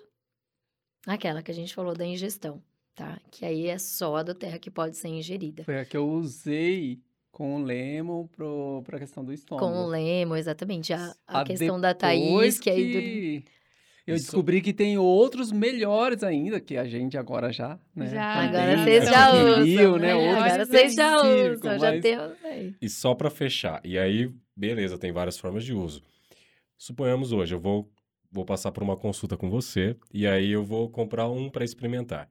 Aquela que a gente falou da ingestão, tá? Que aí é só a Doterra que pode ser ingerida. Foi a que eu usei com o Lemo para a questão do estômago. Com o Lemo, exatamente. A, a, a questão da Thaís, que, que aí... Eu Isso. descobri que tem outros melhores ainda, que a gente agora já, né? Já. Agora vocês já usam, né? né? Agora vocês já usam, já mas... aí. E só para fechar, e aí, beleza, tem várias formas de uso. Suponhamos hoje, eu vou, vou passar por uma consulta com você, e aí eu vou comprar um para experimentar.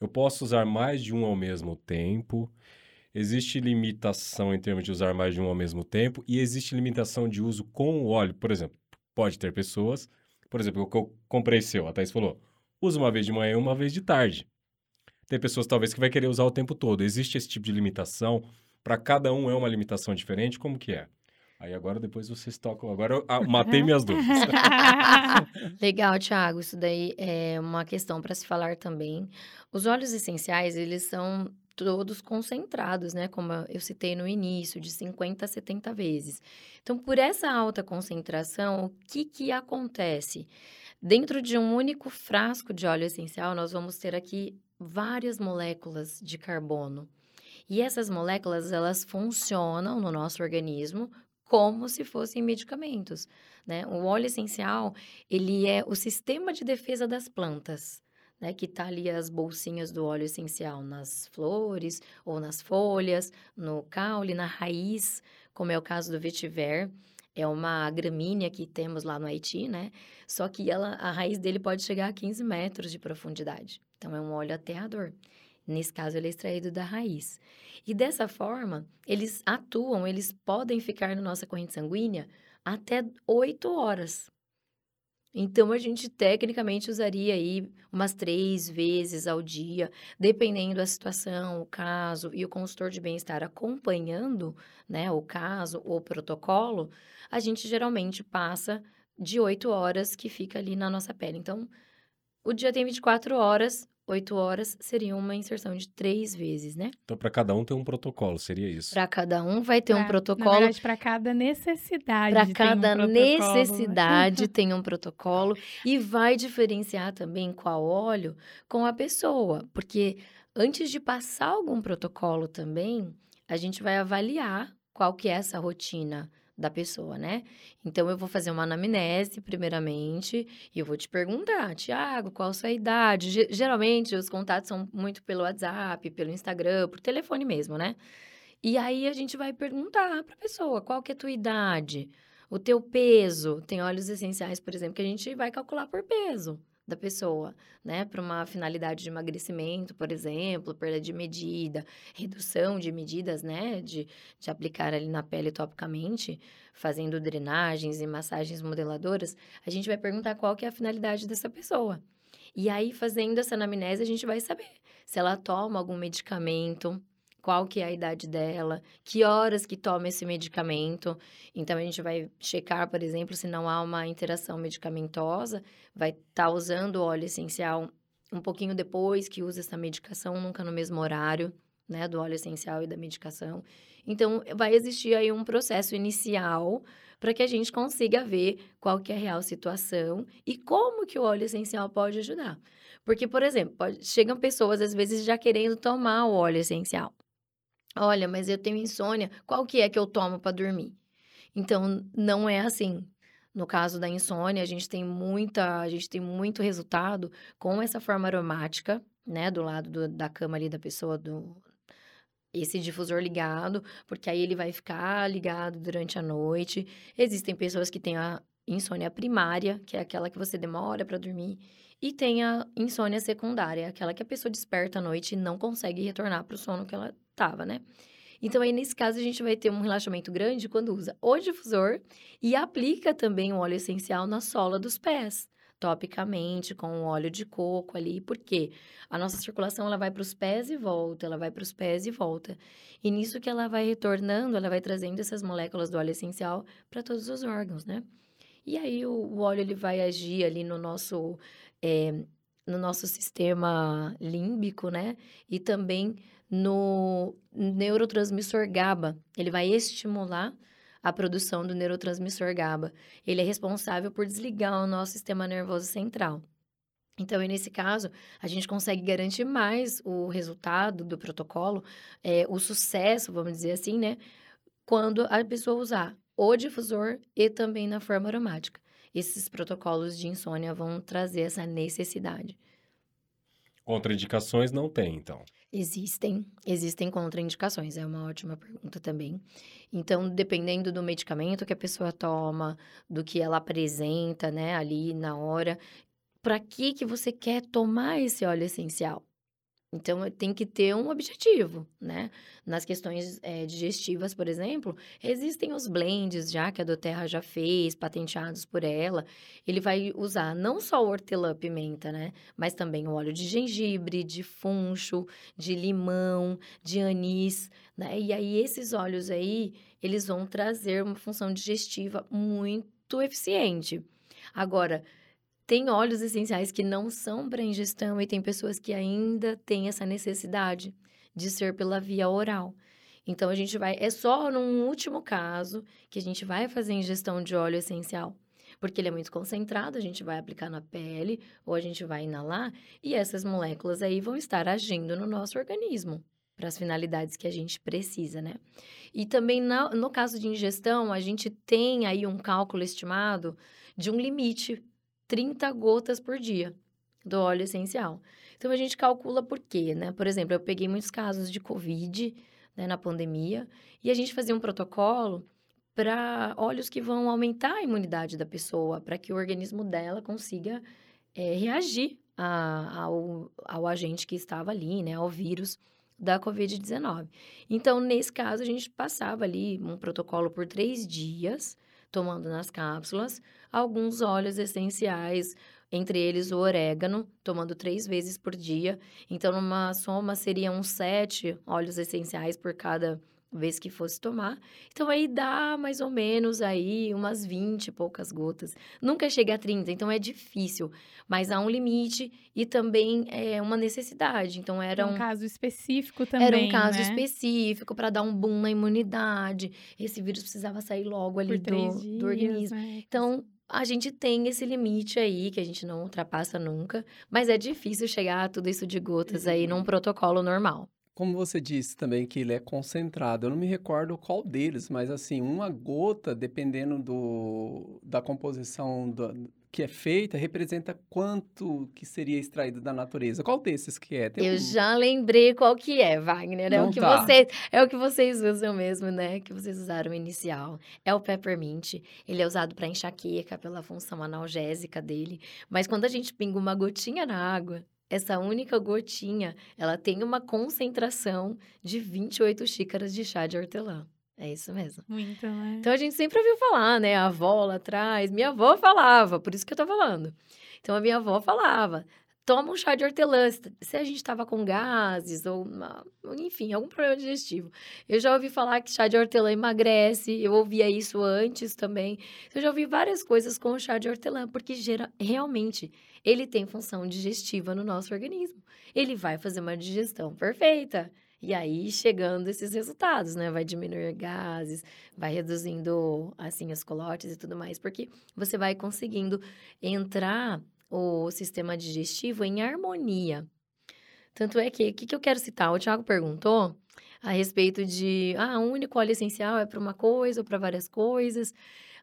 Eu posso usar mais de um ao mesmo tempo, Existe limitação em termos de usar mais de um ao mesmo tempo e existe limitação de uso com o óleo. Por exemplo, pode ter pessoas, por exemplo, o que eu comprei seu, a Thaís falou, usa uma vez de manhã e uma vez de tarde. Tem pessoas talvez que vai querer usar o tempo todo. Existe esse tipo de limitação? Para cada um é uma limitação diferente? Como que é? Aí agora depois vocês tocam. Agora eu ah, matei minhas dúvidas. Legal, Thiago. Isso daí é uma questão para se falar também. Os óleos essenciais, eles são todos concentrados, né? Como eu citei no início, de 50 a 70 vezes. Então, por essa alta concentração, o que, que acontece? Dentro de um único frasco de óleo essencial, nós vamos ter aqui várias moléculas de carbono. E essas moléculas, elas funcionam no nosso organismo como se fossem medicamentos, né? O óleo essencial, ele é o sistema de defesa das plantas né, que tá ali as bolsinhas do óleo essencial nas flores ou nas folhas, no caule, na raiz, como é o caso do vetiver. É uma gramínea que temos lá no Haiti, né? Só que ela, a raiz dele pode chegar a 15 metros de profundidade. Então, é um óleo aterrador. Nesse caso, ele é extraído da raiz. E dessa forma, eles atuam, eles podem ficar na nossa corrente sanguínea até 8 horas. Então, a gente tecnicamente usaria aí umas três vezes ao dia, dependendo da situação, o caso e o consultor de bem-estar acompanhando, né, o caso ou o protocolo, a gente geralmente passa de oito horas que fica ali na nossa pele. Então, o dia tem 24 horas, oito horas seria uma inserção de três vezes, né? Então, para cada um tem um protocolo, seria isso? Para cada um vai ter pra, um protocolo. Para cada necessidade. Para cada um necessidade tem um protocolo e vai diferenciar também qual óleo com a pessoa, porque antes de passar algum protocolo também, a gente vai avaliar qual que é essa rotina da pessoa, né? Então, eu vou fazer uma anamnese, primeiramente, e eu vou te perguntar, Tiago, qual a sua idade? G geralmente, os contatos são muito pelo WhatsApp, pelo Instagram, por telefone mesmo, né? E aí, a gente vai perguntar para a pessoa, qual que é a tua idade? O teu peso? Tem óleos essenciais, por exemplo, que a gente vai calcular por peso da pessoa, né? Para uma finalidade de emagrecimento, por exemplo, perda de medida, redução de medidas, né? De, de aplicar ali na pele topicamente, fazendo drenagens e massagens modeladoras, a gente vai perguntar qual que é a finalidade dessa pessoa. E aí, fazendo essa anamnese, a gente vai saber se ela toma algum medicamento, qual que é a idade dela, que horas que toma esse medicamento. Então, a gente vai checar, por exemplo, se não há uma interação medicamentosa, vai estar tá usando óleo essencial um pouquinho depois que usa essa medicação, nunca no mesmo horário, né, do óleo essencial e da medicação. Então, vai existir aí um processo inicial para que a gente consiga ver qual que é a real situação e como que o óleo essencial pode ajudar. Porque, por exemplo, pode, chegam pessoas, às vezes, já querendo tomar o óleo essencial. Olha, mas eu tenho insônia, qual que é que eu tomo para dormir? Então, não é assim. No caso da insônia, a gente tem muita, a gente tem muito resultado com essa forma aromática, né, do lado do, da cama ali da pessoa, do esse difusor ligado, porque aí ele vai ficar ligado durante a noite. Existem pessoas que têm a insônia primária, que é aquela que você demora para dormir, e tem a insônia secundária, aquela que a pessoa desperta à noite e não consegue retornar para o sono que ela estava, né? Então, aí, nesse caso, a gente vai ter um relaxamento grande quando usa o difusor e aplica também o óleo essencial na sola dos pés, topicamente, com óleo de coco ali. Por quê? A nossa circulação, ela vai para os pés e volta, ela vai para os pés e volta. E nisso que ela vai retornando, ela vai trazendo essas moléculas do óleo essencial para todos os órgãos, né? E aí, o, o óleo, ele vai agir ali no nosso... É, no nosso sistema límbico, né? E também no neurotransmissor GABA. Ele vai estimular a produção do neurotransmissor GABA. Ele é responsável por desligar o nosso sistema nervoso central. Então, nesse caso, a gente consegue garantir mais o resultado do protocolo, é, o sucesso, vamos dizer assim, né? Quando a pessoa usar o difusor e também na forma aromática. Esses protocolos de insônia vão trazer essa necessidade. Contraindicações não tem, então. Existem, existem contraindicações, é uma ótima pergunta também. Então, dependendo do medicamento que a pessoa toma, do que ela apresenta, né, ali na hora, para que que você quer tomar esse óleo essencial? Então, tem que ter um objetivo, né? Nas questões é, digestivas, por exemplo, existem os blends já que a Doterra já fez, patenteados por ela. Ele vai usar não só hortelã-pimenta, né? Mas também o óleo de gengibre, de funcho, de limão, de anis, né? E aí, esses óleos aí, eles vão trazer uma função digestiva muito eficiente. Agora, tem óleos essenciais que não são para ingestão e tem pessoas que ainda têm essa necessidade de ser pela via oral. Então a gente vai, é só num último caso que a gente vai fazer ingestão de óleo essencial, porque ele é muito concentrado, a gente vai aplicar na pele ou a gente vai inalar e essas moléculas aí vão estar agindo no nosso organismo para as finalidades que a gente precisa, né? E também no caso de ingestão, a gente tem aí um cálculo estimado de um limite 30 gotas por dia do óleo essencial. Então a gente calcula por quê, né? Por exemplo, eu peguei muitos casos de Covid né, na pandemia e a gente fazia um protocolo para óleos que vão aumentar a imunidade da pessoa, para que o organismo dela consiga é, reagir a, ao, ao agente que estava ali, né? Ao vírus da Covid-19. Então, nesse caso, a gente passava ali um protocolo por três dias tomando nas cápsulas, alguns óleos essenciais, entre eles o orégano, tomando três vezes por dia. Então, numa soma, seriam sete óleos essenciais por cada vez que fosse tomar. Então, aí dá mais ou menos aí umas 20 e poucas gotas. Nunca chega a 30, então é difícil. Mas há um limite e também é uma necessidade. Então, era um... um caso específico também, Era um caso né? específico para dar um boom na imunidade. Esse vírus precisava sair logo ali do, dias, do organismo. Né? Então, a gente tem esse limite aí, que a gente não ultrapassa nunca. Mas é difícil chegar a tudo isso de gotas aí num protocolo normal. Como você disse também que ele é concentrado, eu não me recordo qual deles, mas assim, uma gota, dependendo do, da composição do, que é feita representa quanto que seria extraído da natureza? Qual desses que é? Tem Eu um- já lembrei qual que é, Wagner. É Não o que tá. vocês, é o que vocês usam mesmo, né? Que vocês usaram inicial. É o peppermint. Ele é usado para enxaqueca pela função analgésica dele. Mas quando a gente pinga uma gotinha na água, essa única gotinha, ela tem uma concentração de 28 xícaras de chá de hortelã. É isso mesmo. Muito, né? Então a gente sempre ouviu falar, né? A avó lá atrás, minha avó falava, por isso que eu tô falando. Então a minha avó falava: toma um chá de hortelã. se- a gente tava com gases ou, uma- enfim, algum problema digestivo. Eu já ouvi falar que chá de hortelã emagrece, eu ouvia isso antes também. Eu já ouvi várias coisas com o chá de hortelã, porque gera, realmente ele tem função digestiva no nosso organismo. Ele vai fazer uma digestão perfeita. E aí, chegando esses resultados, né? Vai diminuir gases, vai reduzindo, assim, os colotes e tudo mais, porque você vai conseguindo entrar o sistema digestivo em harmonia. Tanto é que, o que, que eu quero citar? O Thiago perguntou a respeito de, ah, um único óleo essencial é para uma coisa ou para várias coisas.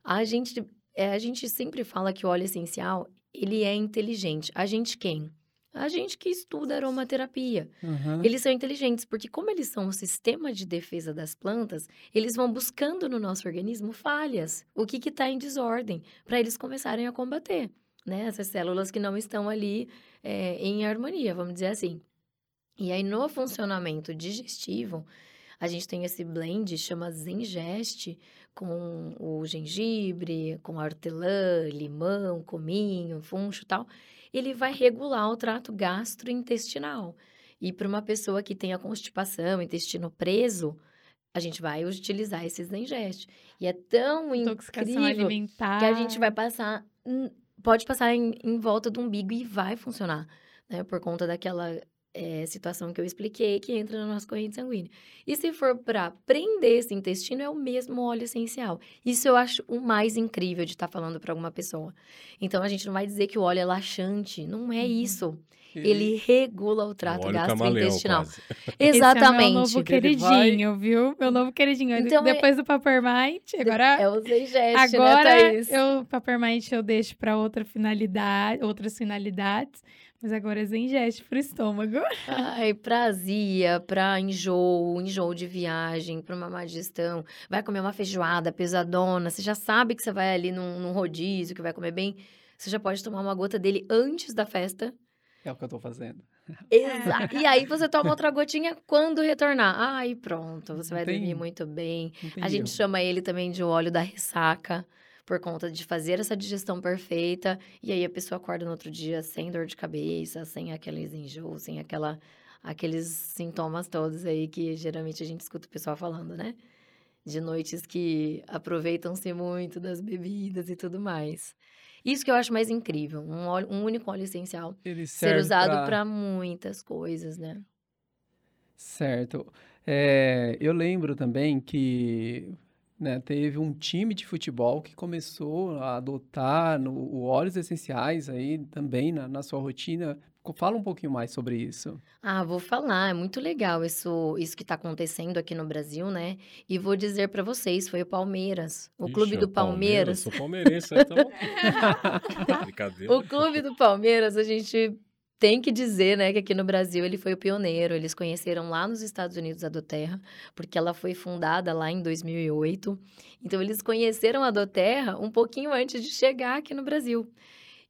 A gente, é, a gente sempre fala que o óleo essencial, ele é inteligente. A gente quem? A gente que estuda aromaterapia. Aham. Eles são inteligentes, porque como eles são o sistema de defesa das plantas, eles vão buscando no nosso organismo falhas, o que está em desordem, para eles começarem a combater, né? Essas células que não estão ali é, em harmonia, vamos dizer assim. E aí, no funcionamento digestivo, a gente tem esse blend, chama Zengeste, com o gengibre, com hortelã, limão, cominho, funcho e tal. Ele vai regular o trato gastrointestinal. E para uma pessoa que tenha constipação, intestino preso, a gente vai utilizar esse Zengeste. E é tão incrível alimentar. que a gente vai passar, pode passar em, em volta do umbigo e vai funcionar, né? Por conta daquela eh, situação que eu expliquei que entra na nossa corrente sanguínea. E se for para prender esse intestino, é o mesmo óleo essencial. Isso eu acho o mais incrível de estar falando para alguma pessoa. Então a gente não vai dizer que o óleo é laxante, não é Uhum. isso. Ele regula o trato O camaleão, gastrointestinal. quase. Exatamente. Esse é meu novo Ele vai- queridinho, viu? Meu novo queridinho. Então, é- Depois do Peppermint, agora... É o Zengeste, né, Agora, Thaís? eu, Peppermint eu deixo para outra finalidade, outras finalidades, mas agora é Zengeste pro estômago. Ai, pra azia, pra enjoo, enjoo de viagem, pra uma má digestão. Vai comer uma feijoada pesadona, você já sabe que você vai ali num, num rodízio, que vai comer bem. Você já pode tomar uma gota dele antes da festa. É o que eu tô fazendo. Exato. E aí você toma outra gotinha quando retornar. Ai, pronto, você vai tem- dormir muito bem. Tem A gente chama ele também de óleo da ressaca, por conta de fazer essa digestão perfeita. E aí a pessoa acorda no outro dia sem dor de cabeça, sem aqueles enjoos, sem aquela, aqueles sintomas todos aí que geralmente a gente escuta o pessoal falando, né? De noites que aproveitam-se muito das bebidas e tudo mais. Isso que eu acho mais incrível, um, óleo- um único óleo essencial ser usado para muitas coisas, né? Certo. É, eu lembro também que né, teve um time de futebol que começou a adotar no, o óleos essenciais aí também na, na sua rotina. Fala um pouquinho mais sobre isso. Ah, vou falar, é muito legal isso, isso que está acontecendo aqui no Brasil, né? E vou dizer para vocês, foi o Palmeiras, o Ixi, clube é do o Palmeiras. Sou palmeirense, então. Brincadeira. O clube do Palmeiras, a gente tem que dizer, né, que aqui no Brasil ele foi o pioneiro. Eles conheceram lá nos Estados Unidos a Doterra, porque ela foi fundada lá em 2008. Então eles conheceram a Doterra um pouquinho antes de chegar aqui no Brasil.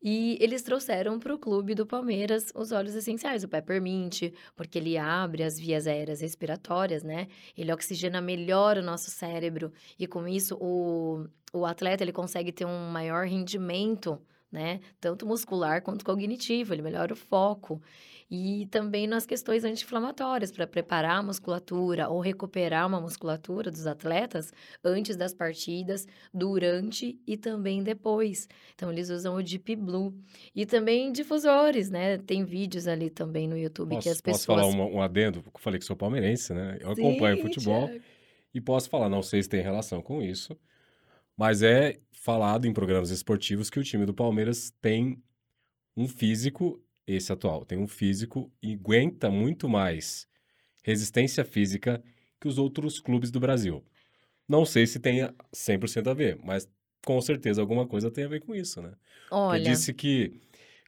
E eles trouxeram para o clube do Palmeiras os óleos essenciais, o peppermint, porque ele abre as vias aéreas respiratórias, né? Ele oxigena melhor o nosso cérebro e com isso o, o atleta ele consegue ter um maior rendimento, né? Tanto muscular quanto cognitivo, ele melhora o foco. E também nas questões anti-inflamatórias, para preparar a musculatura ou recuperar uma musculatura dos atletas antes das partidas, durante e também depois. Então, eles usam o Deep Blue. E também difusores, né? Tem vídeos ali também no YouTube Posso, que as posso pessoas... falar um, um adendo? Eu falei que sou palmeirense, né? Eu acompanho Sim, futebol Thiago. e posso falar, não sei se tem relação com isso, mas é falado em programas esportivos que o time do Palmeiras tem um físico, esse atual, tem um físico e aguenta muito mais resistência física que os outros clubes do Brasil. Não sei se tem 100% a ver, mas com certeza alguma coisa tem a ver com isso, né? Olha, Porque disse que,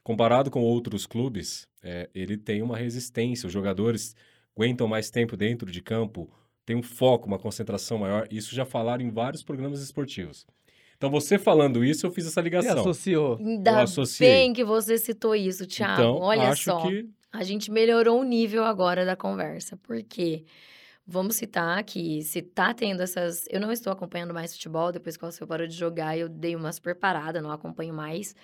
comparado com outros clubes, é, ele tem uma resistência. Os jogadores aguentam mais tempo dentro de campo, tem um foco, uma concentração maior. Isso já falaram em vários programas esportivos. Então, você falando isso, eu fiz essa Você ligação. associou. ainda eu associei. bem que você citou isso, Thiago. Então, Olha acho só. que A gente melhorou o nível agora da conversa, porque vamos citar que se tá tendo essas. Eu não estou acompanhando mais futebol, depois que o Alceu parou de jogar, eu dei uma super parada, não acompanho mais.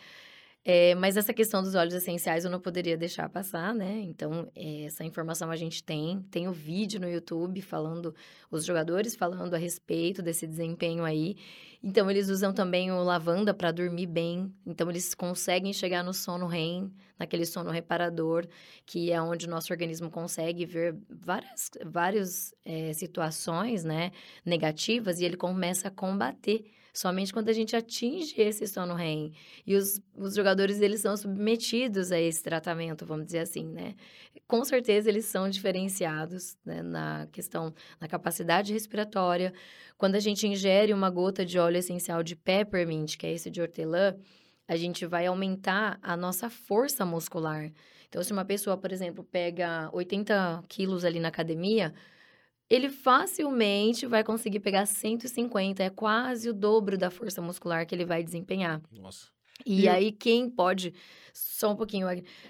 É, mas essa questão dos óleos essenciais eu não poderia deixar passar, né? Então, é, essa informação a gente tem. Tem o vídeo no YouTube falando, os jogadores falando a respeito desse desempenho aí. Então, eles usam também o lavanda para dormir bem. Então, eles conseguem chegar no sono REM, naquele sono reparador, que é onde o nosso organismo consegue ver várias, várias é, situações né, negativas e ele começa a combater. Somente quando a gente atinge esse sono REM. E os, os jogadores, eles são submetidos a esse tratamento, vamos dizer assim, né? Com certeza, eles são diferenciados né, na questão, na capacidade respiratória. Quando a gente ingere uma gota de óleo essencial de peppermint, que é esse de hortelã, a gente vai aumentar a nossa força muscular. Então, se uma pessoa, por exemplo, pega 80 quilos ali na academia, ele facilmente vai conseguir pegar 150, é quase o dobro da força muscular que ele vai desempenhar. Nossa. E E- aí, quem pode, só um pouquinho,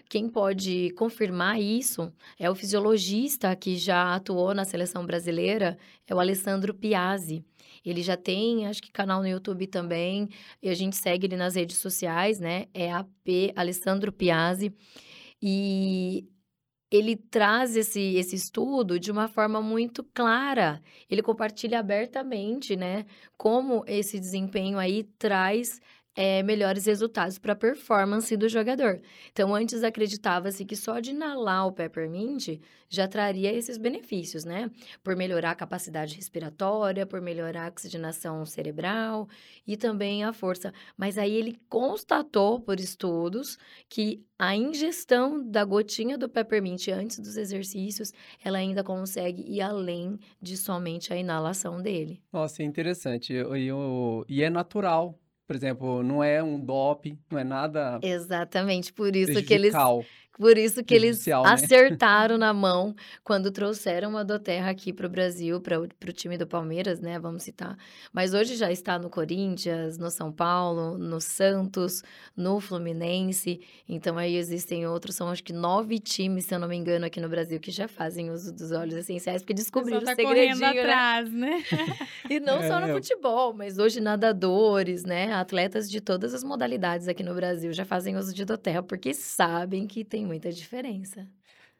quem pode confirmar isso é o fisiologista que já atuou na seleção brasileira, é o Alessandro Piazzi. Ele já tem, acho que canal no YouTube também, e a gente segue ele nas redes sociais, né? É AP Alessandro Piazzi. E ele traz esse, esse estudo de uma forma muito clara. Ele compartilha abertamente, né? Como esse desempenho aí traz é, melhores resultados para a performance do jogador. Então, antes acreditava-se que só de inalar o peppermint já traria esses benefícios, né? Por melhorar a capacidade respiratória, por melhorar a oxigenação cerebral e também a força. Mas aí ele constatou por estudos que a ingestão da gotinha do peppermint antes dos exercícios, ela ainda consegue ir além de somente a inalação dele. Nossa, é interessante. E, e e é natural. Por exemplo, não é um dope, não é nada Exatamente, por isso que eles. Por isso que eles né? acertaram na mão quando trouxeram a Doterra aqui para o Brasil, para o time do Palmeiras, né? Vamos citar. Mas hoje já está no Corinthians, no São Paulo, no Santos, no Fluminense. Então aí existem outros, são acho que nove times, se eu não me engano, aqui no Brasil que já fazem uso dos óleos essenciais, porque descobriram pessoal o tá correndo segredinho, né? atrás, né? E não só no É. futebol, mas hoje nadadores, né? Atletas de todas as modalidades aqui no Brasil já fazem uso de Doterra porque sabem que tem muita diferença.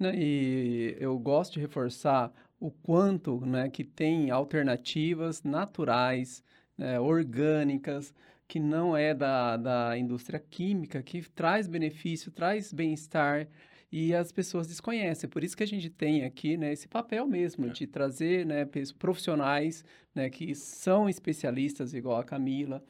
E eu gosto de reforçar o quanto, né, que tem alternativas naturais, né, orgânicas, que não é da, da indústria química, que traz benefício, traz bem-estar e as pessoas desconhecem. Por isso que a gente tem aqui, né, esse papel mesmo É. de trazer, né, profissionais, né, que são especialistas, igual a Camila,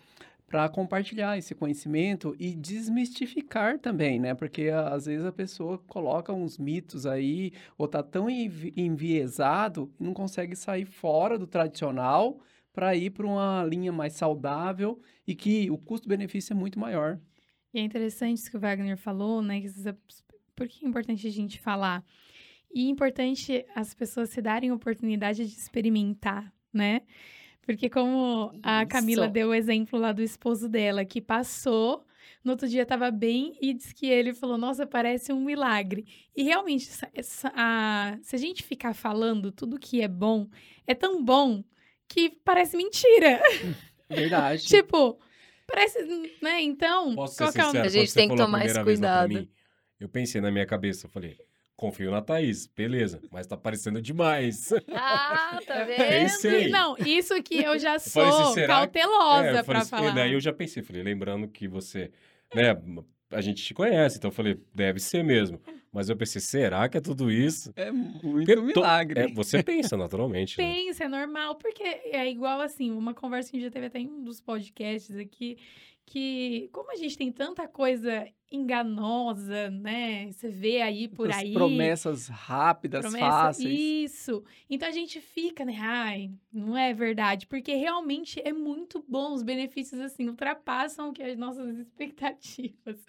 para compartilhar esse conhecimento e desmistificar também, né? Porque às vezes a pessoa coloca uns mitos aí, ou tá tão envi- enviesado e não consegue sair fora do tradicional para ir para uma linha mais saudável e que o custo-benefício é muito maior. E é interessante isso que o Wagner falou, né? Por que é importante a gente falar? E é importante as pessoas se darem a oportunidade de experimentar, né? Porque como a Camila Isso. deu o exemplo lá do esposo dela, que passou, no outro dia estava bem e disse que ele falou, nossa, parece um milagre. E realmente, essa- essa- a- se a gente ficar falando tudo que é bom, é tão bom que parece mentira. Verdade. tipo, parece, né? Então, Posso ser qual que é o sincero, A gente tem que tomar esse cuidado. mim, eu pensei na minha cabeça, eu falei, confio na Thaís, beleza, mas tá parecendo demais. Ah, tá vendo? É isso aí. Não, isso que eu já assim, sou será que- cautelosa É, eu falei pra assim, falar. Daí eu já pensei, falei, lembrando que você, né, a gente te conhece, então eu falei, deve ser mesmo. Mas eu pensei, será que é tudo isso? É muito Porque to- milagre. É, você pensa naturalmente, né? Pensa, é normal, porque é igual assim, uma conversa que a gente já teve até em um dos podcasts aqui, que, como a gente tem tanta coisa enganosa, né? Você vê aí por As aí. promessas rápidas, promessa- fáceis. Isso. Então a gente fica, né? Ai, não é verdade. Porque realmente é muito bom. Os benefícios, assim, ultrapassam o que as nossas expectativas.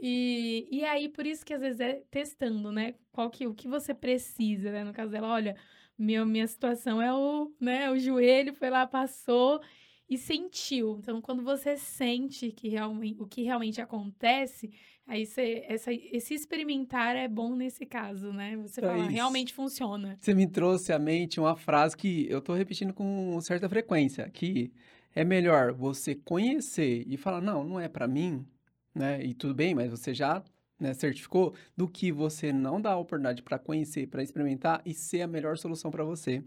E, e aí, por isso que às vezes é testando, né? Qual que, o que você precisa, né? No caso dela, olha, meu, minha situação é o, né? O joelho foi lá, passou e sentiu. Então, quando você sente que realmente, o que realmente acontece, aí você, essa, esse experimentar é bom nesse caso, né? Você É fala, isso. realmente funciona. Você me trouxe à mente uma frase que eu tô repetindo com certa frequência, que é melhor você conhecer e falar, não, não é pra mim, né? E tudo bem, mas você já, né, certificou, do que você não dar a oportunidade pra conhecer, pra experimentar e ser a melhor solução pra você.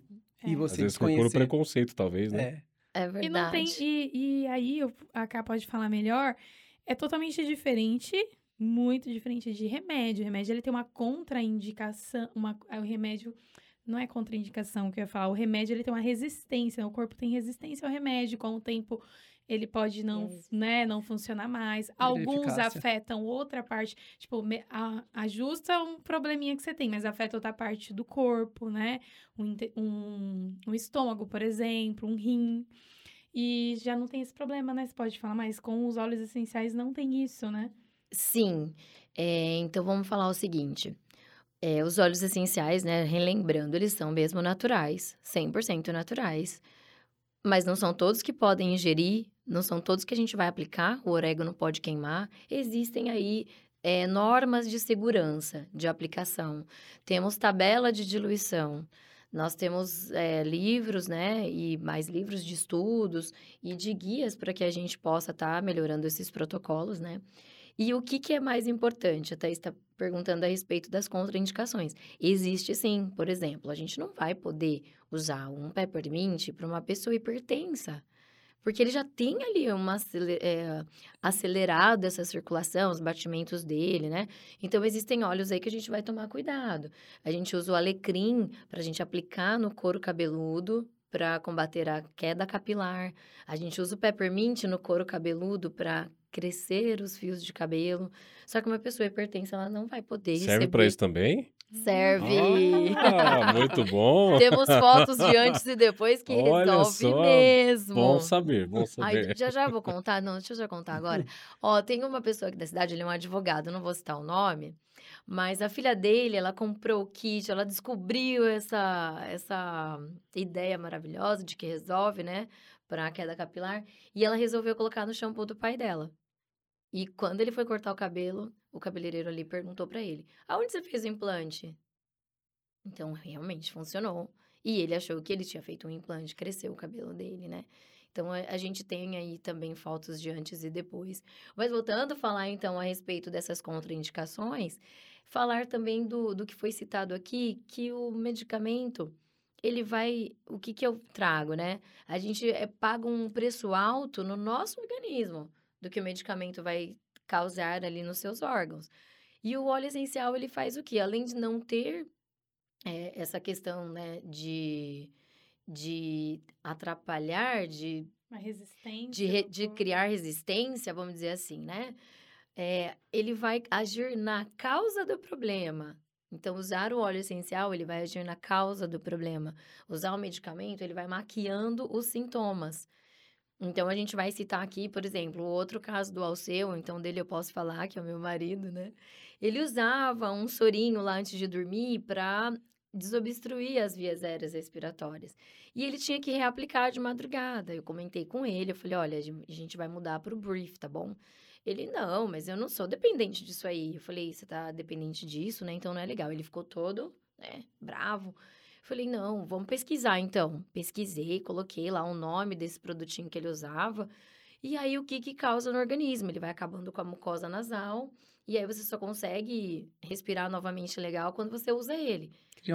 E É. você Às vezes por preconceito, talvez, né? É. É E não tem. verdade. E, e aí, eu- a Ká pode falar melhor, é totalmente diferente, muito diferente de remédio. O remédio ele tem uma contraindicação, uma, é, o remédio não é contraindicação que eu ia falar, o remédio ele tem uma resistência, o corpo tem resistência ao remédio, com o tempo ele pode não, né, não funcionar mais. A Alguns eficácia. afetam outra parte, tipo, me- a- ajusta um probleminha que você tem, mas afeta outra parte do corpo, né? um, um, um estômago, por exemplo, um rim. E já não tem esse problema, né? Você pode falar, mas com os óleos essenciais não tem isso, né? Sim. É, então vamos falar o seguinte. É, os óleos essenciais, né? Relembrando, eles são mesmo naturais, 100% naturais. Mas não são todos que podem ingerir, não são todos que a gente vai aplicar. O orégano pode queimar. Existem aí é, normas de segurança de aplicação. Temos tabela de diluição. Nós temos é, livros, né? E mais livros de estudos e de guias para que a gente possa estar melhorando esses protocolos, né? E o que, que é mais importante? Até está perguntando a respeito das contraindicações. Existe sim, por exemplo, a gente não vai poder usar um peppermint para uma pessoa hipertensa. Porque ele já tem ali uma é, acelerado essa circulação, os batimentos dele, né? Então, existem óleos aí que a gente vai tomar cuidado. A gente usa o alecrim para a gente aplicar no couro cabeludo para combater a queda capilar. A gente usa o peppermint no couro cabeludo para crescer os fios de cabelo. Só que uma pessoa hipertensa, ela não vai poder Serve receber. pra isso também? Serve. Ah, muito bom. Temos fotos de antes e depois que Olha resolve só, mesmo. Bom saber, bom Ai, saber. já já vou contar, não, deixa eu já contar agora. Ó, tem uma pessoa aqui da cidade, ele é um advogado, não vou citar o nome, mas a filha dele, ela comprou o kit, ela descobriu essa, essa ideia maravilhosa de que resolve, né, para a queda capilar, e ela resolveu colocar no shampoo do pai dela. E quando ele foi cortar o cabelo, o cabeleireiro ali perguntou para ele: aonde você fez o implante? Então, realmente funcionou. E ele achou que ele tinha feito um implante, cresceu o cabelo dele, né? Então, a, gente tem aí também fotos de antes e depois. Mas voltando a falar, então, a respeito dessas contraindicações, falar também do, do que foi citado aqui, que o medicamento, ele vai... O que que eu trago, né? A gente é, paga um preço alto no nosso organismo do que o medicamento vai causar ali nos seus órgãos. E o óleo essencial, ele faz o quê? Além de não ter é, essa questão, né, de, de atrapalhar, de, Uma resistência. de, re- de criar resistência, vamos dizer assim, né? É, ele vai agir na causa do problema. Então, usar o óleo essencial, ele vai agir na causa do problema. Usar o medicamento, ele vai maquiando os sintomas. Então, a gente vai citar aqui, por exemplo, o outro caso do Alceu, então dele eu posso falar, que é o meu marido, né? Ele usava um sorinho lá antes de dormir para desobstruir as vias aéreas respiratórias. E ele tinha que reaplicar de madrugada. Eu comentei com ele, eu falei, olha, a gente vai mudar para o brief, tá bom? Ele, não, mas eu não sou dependente disso aí. Eu falei, você tá dependente disso, né? Então não é legal. Ele ficou todo, né, bravo. Falei, não, vamos pesquisar então. Pesquisei, coloquei lá o nome desse produtinho que ele usava. E aí, o que que causa no organismo? Ele vai acabando com a mucosa nasal. E aí, você só consegue respirar novamente legal quando você usa ele.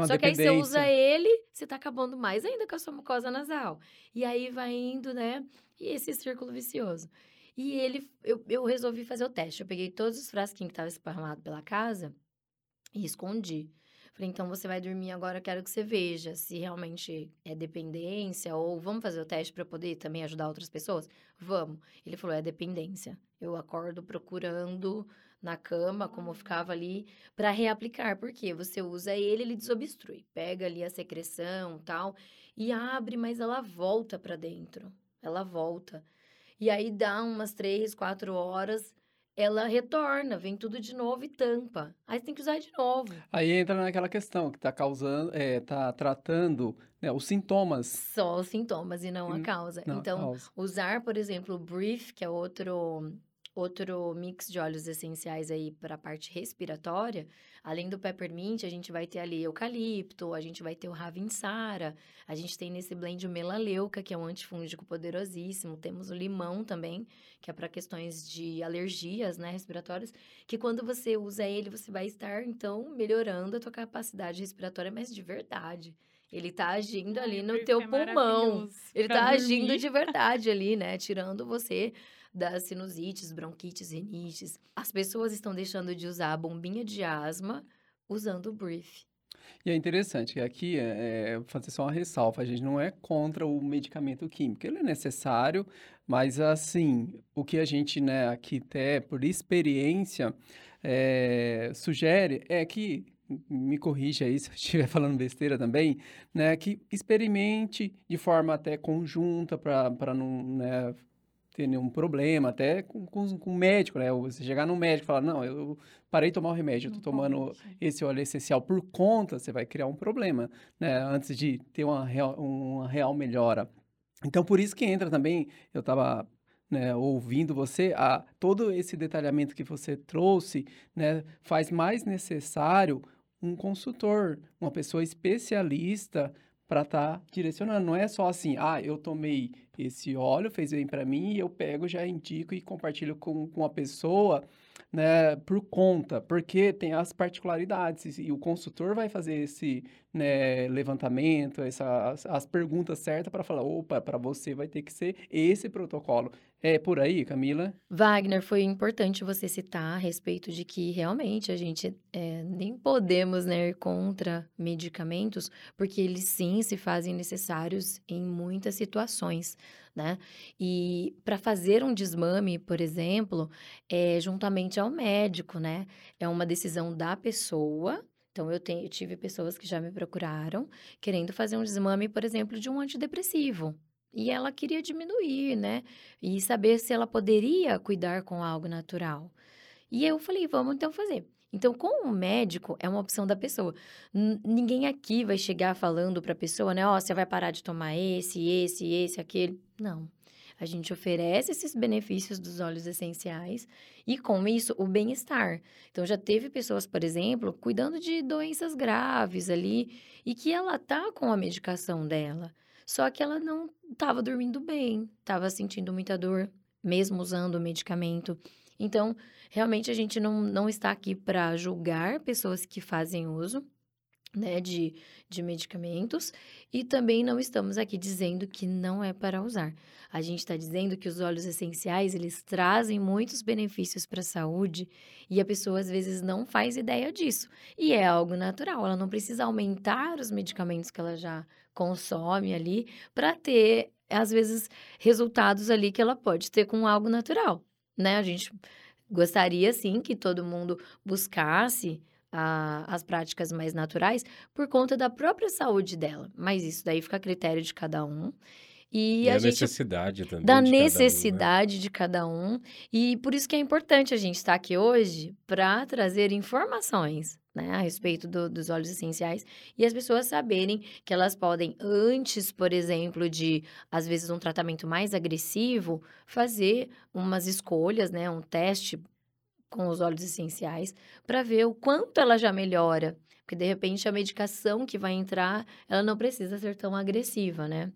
Só que aí você usa ele, você tá acabando mais ainda com a sua mucosa nasal. E aí vai indo, né? E esse círculo vicioso. E ele, eu, eu resolvi fazer o teste. Eu peguei todos os frasquinhos que estavam esparramados pela casa e escondi. Falei, então você vai dormir agora, quero que você veja se realmente é dependência ou vamos fazer o teste para poder também ajudar outras pessoas? Vamos. Ele falou, é dependência. Eu acordo procurando na cama, como ficava ali, para reaplicar. Porque você usa ele, ele desobstrui. Pega ali a secreção tal, e abre, mas ela volta para dentro. Ela volta. E aí dá umas três, quatro horas, ela retorna, vem tudo de novo e tampa. Aí você tem que usar de novo. Aí entra naquela questão que está causando, é, tá tratando né, os sintomas. Só os sintomas e não a Hum, causa. não então, causa. usar, por exemplo, o Brief, que é outro outro mix de óleos essenciais aí para a parte respiratória, além do peppermint, a gente vai ter ali eucalipto, a gente vai ter o ravinsara, a gente tem nesse blend o melaleuca, que é um antifúngico poderosíssimo, temos o limão também, que é para questões de alergias, né, respiratórias, que quando você usa ele, você vai estar então melhorando a tua capacidade respiratória, mas de verdade. Ele tá agindo ali no teu é pulmão. Ele tá agindo de verdade ali, né? Tirando você das sinusites, bronquites, rinites. As pessoas estão deixando de usar a bombinha de asma usando o Brief. E é interessante que aqui é, é fazer só uma ressalva, a gente não é contra o medicamento químico, ele é necessário, mas assim, o que a gente, né, aqui até por experiência, é, sugere é que, me corrija aí se eu estiver falando besteira também, né, que experimente de forma até conjunta para não, né, ter nenhum problema, até com, com, com o médico, né, você chegar no médico e falar, não, eu parei de tomar o remédio, eu tô tomando pode. esse óleo essencial por conta, você vai criar um problema, né? Antes de ter uma real, uma real melhora. Então, por isso que entra também, eu estava ouvindo você, a, todo esse detalhamento que você trouxe, né, faz mais necessário um consultor, uma pessoa especialista para estar direcionando. Não é só assim, ah, eu tomei esse óleo, fez bem para mim, e eu pego, já indico e compartilho com, com a pessoa, né, por conta, porque tem as particularidades e o consultor vai fazer esse né, levantamento, essa, as, as perguntas certas para falar, opa, para você vai ter que ser esse protocolo. É por aí, Camila? Wagner, foi importante você citar a respeito de que realmente a gente é, nem podemos né, ir contra medicamentos, porque eles sim se fazem necessários em muitas situações, né? E para fazer um desmame, por exemplo, é juntamente ao médico, né? É uma decisão da pessoa. Então, eu, eu tive pessoas que já me procuraram querendo fazer um desmame, por exemplo, de um antidepressivo. E ela queria diminuir, né? E saber se ela poderia cuidar com algo natural. E eu falei, vamos então fazer. Então, com o médico, é uma opção da pessoa. N- ninguém aqui vai chegar falando para a pessoa, né? Ó, você vai parar de tomar esse, esse, esse, aquele. Não. A gente oferece esses benefícios dos óleos essenciais e, com isso, o bem-estar. Então, já teve pessoas, por exemplo, cuidando de doenças graves ali e que ela tá com a medicação dela. Só que ela não estava dormindo bem, estava sentindo muita dor, mesmo usando o medicamento. Então, realmente, a gente não, não está aqui para julgar pessoas que fazem uso né, de, de medicamentos e também não estamos aqui dizendo que não é para usar. A gente está dizendo que os óleos essenciais, eles trazem muitos benefícios para a saúde e a pessoa às vezes não faz ideia disso. E é algo natural, ela não precisa aumentar os medicamentos que ela já consome ali para ter, às vezes, resultados ali que ela pode ter com algo natural, né? A gente gostaria, sim, que todo mundo buscasse a- as práticas mais naturais por conta da própria saúde dela. Mas isso daí fica a critério de cada um. E, E a a gente necessidade também. da de cada um, né? necessidade de cada um. E por isso que é importante a gente estar aqui hoje para trazer informações né, a respeito do- dos óleos essenciais e as pessoas saberem que elas podem, antes, por exemplo, de, às vezes, um tratamento mais agressivo, fazer umas escolhas, né, um teste com os óleos essenciais para ver o quanto ela já melhora. Porque, de repente, a medicação que vai entrar, ela não precisa ser tão agressiva, né?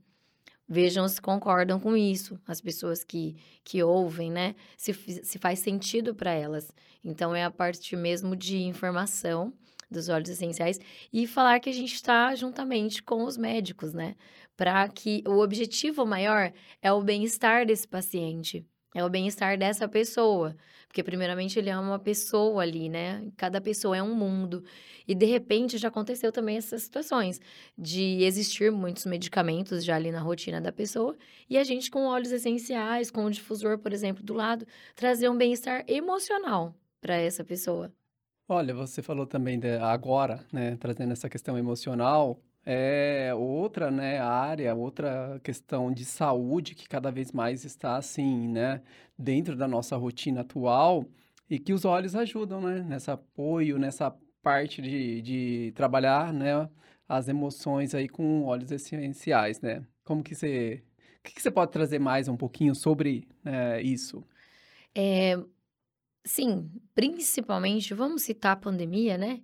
Vejam se concordam com isso, as pessoas que, que ouvem, né? Se, se faz sentido para elas. Então, é a parte mesmo de informação dos óleos essenciais e falar que a gente está juntamente com os médicos, né? Para que o objetivo maior é o bem-estar desse paciente. é o bem-estar dessa pessoa. Porque, primeiramente, ele é uma pessoa ali, né? Cada pessoa é um mundo. E, de repente, já aconteceu também essas situações de existir muitos medicamentos já ali na rotina da pessoa e a gente, com óleos essenciais, com o difusor, por exemplo, do lado, trazer um bem-estar emocional para essa pessoa. Olha, você falou também de, agora, né, trazendo essa questão emocional, é outra, né, área, outra questão de saúde que cada vez mais está assim, né, dentro da nossa rotina atual e que os olhos ajudam, né, nessa apoio, nessa parte de, de trabalhar, né, as emoções aí com óleos essenciais, né? Como que você, o que, que você pode trazer mais um pouquinho sobre né, isso? É, sim, principalmente, vamos citar a pandemia, né?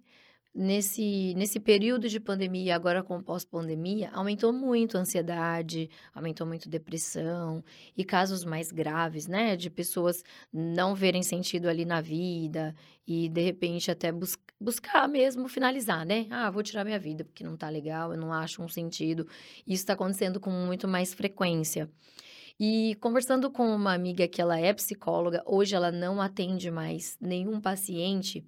Nesse, nesse período de pandemia, agora com pós-pandemia, aumentou muito a ansiedade, aumentou muito depressão e casos mais graves, né? De pessoas não verem sentido ali na vida e, de repente, até bus buscar mesmo finalizar, né? Ah, vou tirar minha vida porque não tá legal, eu não acho um sentido. Isso está acontecendo com muito mais frequência. E conversando com uma amiga que ela é psicóloga, hoje ela não atende mais nenhum paciente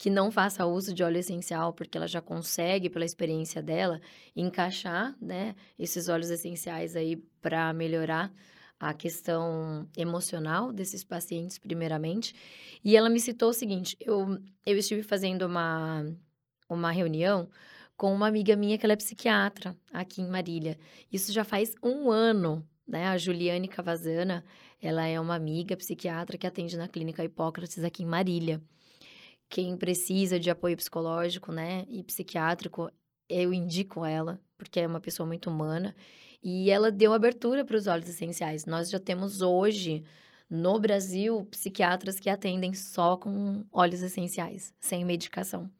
que não faça uso de óleo essencial, porque ela já consegue, pela experiência dela, encaixar, né, esses óleos essenciais aí para melhorar a questão emocional desses pacientes, primeiramente. E ela me citou o seguinte: eu, eu estive fazendo uma, uma reunião com uma amiga minha que ela é psiquiatra aqui em Marília. Isso já faz um ano, né? A Juliane Cavazana, ela é uma amiga psiquiatra que atende na clínica Hipócrates aqui em Marília quem precisa de apoio psicológico, né, e psiquiátrico, eu indico ela, porque é uma pessoa muito humana. E ela deu abertura para os óleos essenciais. Nós já temos hoje, no Brasil, psiquiatras que atendem só com óleos essenciais, sem medicação.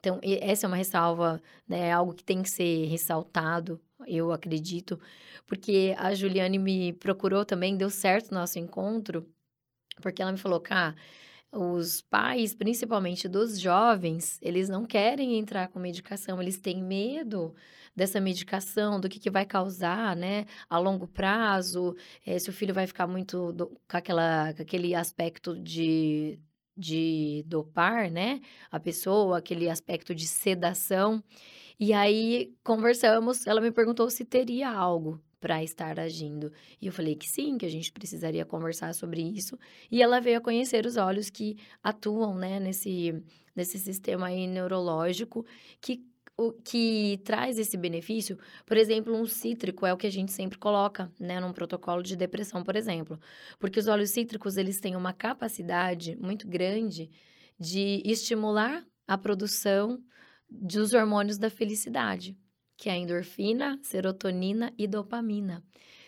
Então, essa é uma ressalva, né, algo que tem que ser ressaltado, eu acredito, porque a Juliane me procurou também, deu certo nosso encontro, porque ela me falou, cá, os pais, principalmente dos jovens, eles não querem entrar com medicação, eles têm medo dessa medicação, do que, que vai causar, né, a longo prazo, é, se o filho vai ficar muito do, com, aquela, com aquele aspecto de, de dopar, né, a pessoa, aquele aspecto de sedação. E aí conversamos, ela me perguntou se teria algo para estar agindo. E eu falei que sim, que a gente precisaria conversar sobre isso. E ela veio a conhecer os olhos que atuam, né, nesse, nesse sistema aí neurológico que o que traz esse benefício, por exemplo, um cítrico é o que a gente sempre coloca, né, num protocolo de depressão, por exemplo, porque os óleos cítricos eles têm uma capacidade muito grande de estimular a produção dos hormônios da felicidade que é a endorfina, serotonina e dopamina.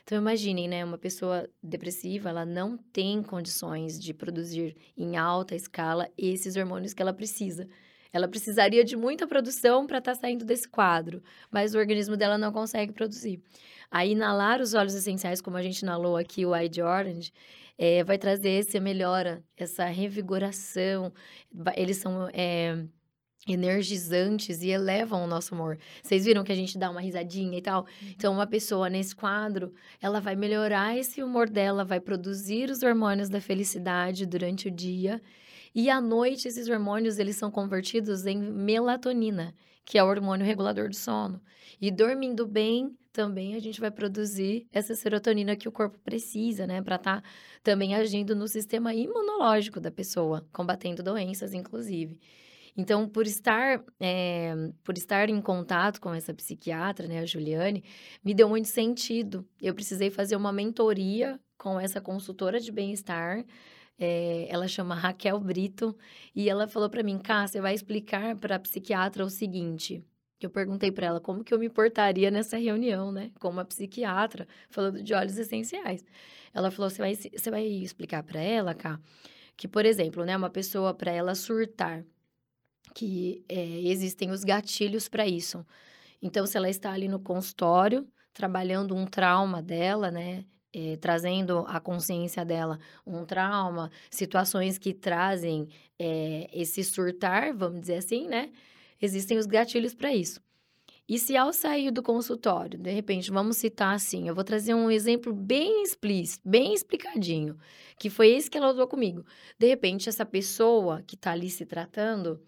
Então imaginem, né, uma pessoa depressiva, ela não tem condições de produzir em alta escala esses hormônios que ela precisa. Ela precisaria de muita produção para estar tá saindo desse quadro, mas o organismo dela não consegue produzir. Aí, inalar os óleos essenciais, como a gente inalou aqui, o Eye Orange, é, vai trazer essa melhora, essa revigoração. Eles são é, energizantes e elevam o nosso humor. Vocês viram que a gente dá uma risadinha e tal? Uhum. Então, uma pessoa nesse quadro, ela vai melhorar esse humor dela, vai produzir os hormônios da felicidade durante o dia. E à noite, esses hormônios, eles são convertidos em melatonina, que é o hormônio regulador do sono. E dormindo bem, também a gente vai produzir essa serotonina que o corpo precisa, né? Para estar tá também agindo no sistema imunológico da pessoa, combatendo doenças, inclusive. Então, por estar, é, por estar em contato com essa psiquiatra, né, a Juliane, me deu muito sentido. Eu precisei fazer uma mentoria com essa consultora de bem-estar. É, ela chama Raquel Brito e ela falou para mim, Cá, você vai explicar para a psiquiatra o seguinte. Eu perguntei para ela como que eu me portaria nessa reunião, né, com uma psiquiatra falando de óleos essenciais. Ela falou, você vai, você vai explicar para ela, Cá, que por exemplo, né, uma pessoa para ela surtar que é, existem os gatilhos para isso. Então, se ela está ali no consultório, trabalhando um trauma dela, né? É, trazendo a consciência dela um trauma, situações que trazem é, esse surtar, vamos dizer assim, né? Existem os gatilhos para isso. E se ao sair do consultório, de repente, vamos citar assim, eu vou trazer um exemplo bem explícito, bem explicadinho, que foi esse que ela usou comigo. De repente, essa pessoa que está ali se tratando,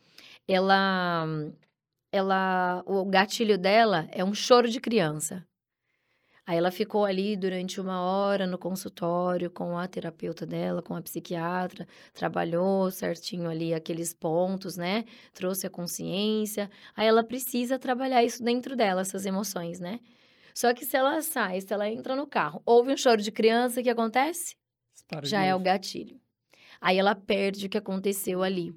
ela, ela, o gatilho dela é um choro de criança. Aí ela ficou ali durante uma hora no consultório com a terapeuta dela, com a psiquiatra, trabalhou certinho ali aqueles pontos, né? Trouxe a consciência. Aí ela precisa trabalhar isso dentro dela, essas emoções, né? Só que se ela sai, se ela entra no carro, ouve um choro de criança, o que acontece? Já é o gatilho. Aí ela perde o que aconteceu ali.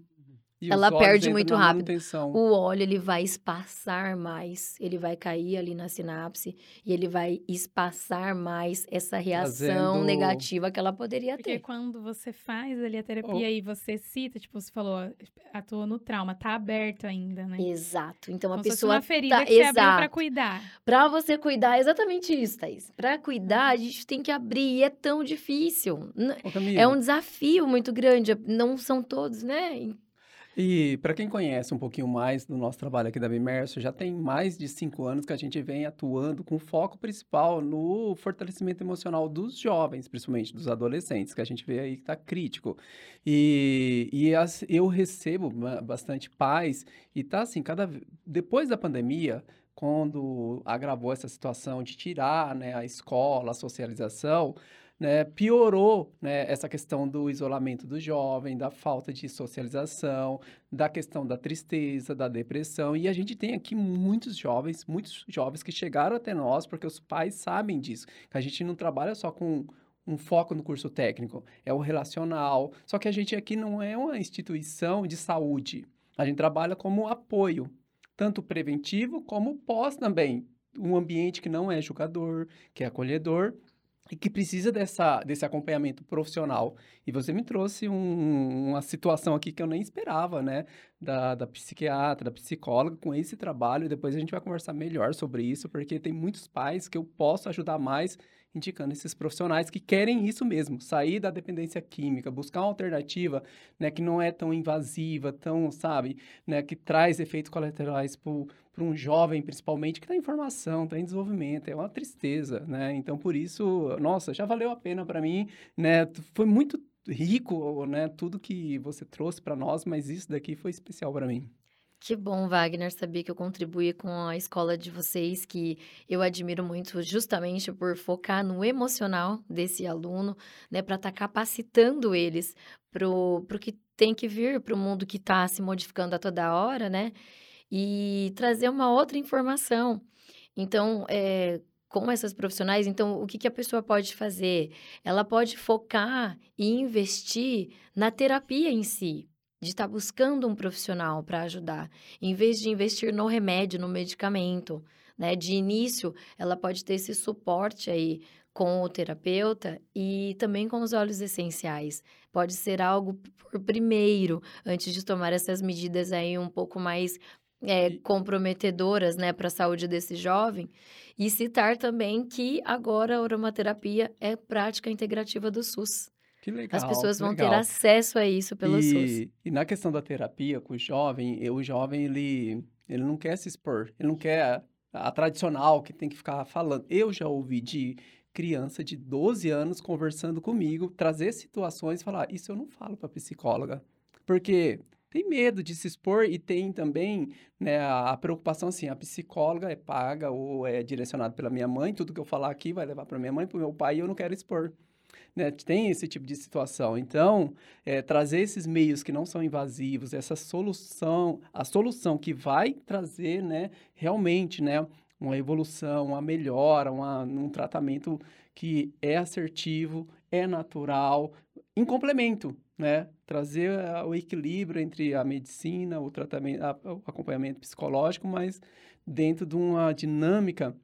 E ela perde muito rápido. manutenção. O óleo, ele vai espaçar mais, ele vai cair ali na sinapse e ele vai espaçar mais essa reação Trazendo- negativa que ela poderia Porque ter. quando você faz ali a terapia e você cita, tipo, você falou, atua no trauma, tá aberto ainda, né? Exato. Então, a Como se fosse pessoa uma ferida tá- que você abriu pra exato. cuidar. Pra você cuidar, é exatamente isso, Thaís. Pra cuidar, a gente tem que abrir e é tão difícil. É um desafio muito grande. Não são todos, né? E para quem conhece um pouquinho mais do nosso trabalho aqui da Bimerso, já tem mais de cinco anos que a gente vem atuando com foco principal no fortalecimento emocional dos jovens, principalmente dos adolescentes, que a gente vê aí que está crítico. E, e as- eu recebo ba- bastante pais e tá assim, cada depois da pandemia, quando agravou essa situação de tirar, né, a escola, a socialização, né, piorou, né, essa questão do isolamento do jovem, da falta de socialização, da questão da tristeza, da depressão. E a gente tem aqui muitos jovens, muitos jovens que chegaram até nós porque os pais sabem disso, a gente não trabalha só com um foco no curso técnico, é o relacional. Só que a gente aqui não é uma instituição de saúde. A gente trabalha como apoio, tanto preventivo como pós também. Um ambiente que não é julgador, que é acolhedor e que precisa dessa, desse acompanhamento profissional. E você me trouxe um- uma situação aqui que eu nem esperava, né? Da, da psiquiatra, da psicóloga, com esse trabalho. Depois a gente vai conversar melhor sobre isso, porque tem muitos pais que eu posso ajudar mais indicando esses profissionais que querem isso mesmo, sair da dependência química, buscar uma alternativa, né, que não é tão invasiva, tão, sabe, né, que traz efeitos colaterais para um jovem, principalmente, que está em formação, está em desenvolvimento, é uma tristeza, né? Então, por isso, nossa, já valeu a pena para mim, né? Foi muito rico, né, tudo que você trouxe para nós, mas isso daqui foi especial para mim. Que bom, Wagner, saber que eu contribuí com a escola de vocês, que eu admiro muito justamente por focar no emocional desse aluno, né, para estar capacitando eles para o que tem que vir, para o mundo que está se modificando a toda hora, né, e trazer uma outra informação. Então, é, com essas profissionais, então, o que, que a pessoa pode fazer? Ela pode focar e investir na terapia em si, de estar buscando um profissional para ajudar, em vez de investir no remédio, no medicamento, né? De início, ela pode ter esse suporte aí com o terapeuta e também com os óleos essenciais. Pode ser algo por primeiro, antes de tomar essas medidas aí um pouco mais é, comprometedoras, né, para a saúde desse jovem. E citar também que agora a aromaterapia é prática integrativa do SUS. Que legal. As pessoas vão ter legal. acesso a isso pelo SUS. E, e na questão da terapia com o jovem, o jovem, ele, ele não quer se expor, ele não quer a, a tradicional que tem que ficar falando. Eu já ouvi de criança de 12 anos conversando comigo, trazer situações e falar, isso eu não falo para psicóloga, porque tem medo de se expor e tem também né, a, preocupação assim, a psicóloga é paga ou é direcionada pela minha mãe, tudo que eu falar aqui vai levar para minha mãe, para o meu pai e eu não quero expor né, tem esse tipo de situação. Então, é, trazer esses meios que não são invasivos, essa solução, a solução que vai trazer, né, realmente, né, uma evolução, uma melhora, uma, um tratamento que é assertivo, é natural, em complemento, né, trazer ah, o equilíbrio entre a medicina, o tratamento, o acompanhamento psicológico, mas dentro de uma dinâmica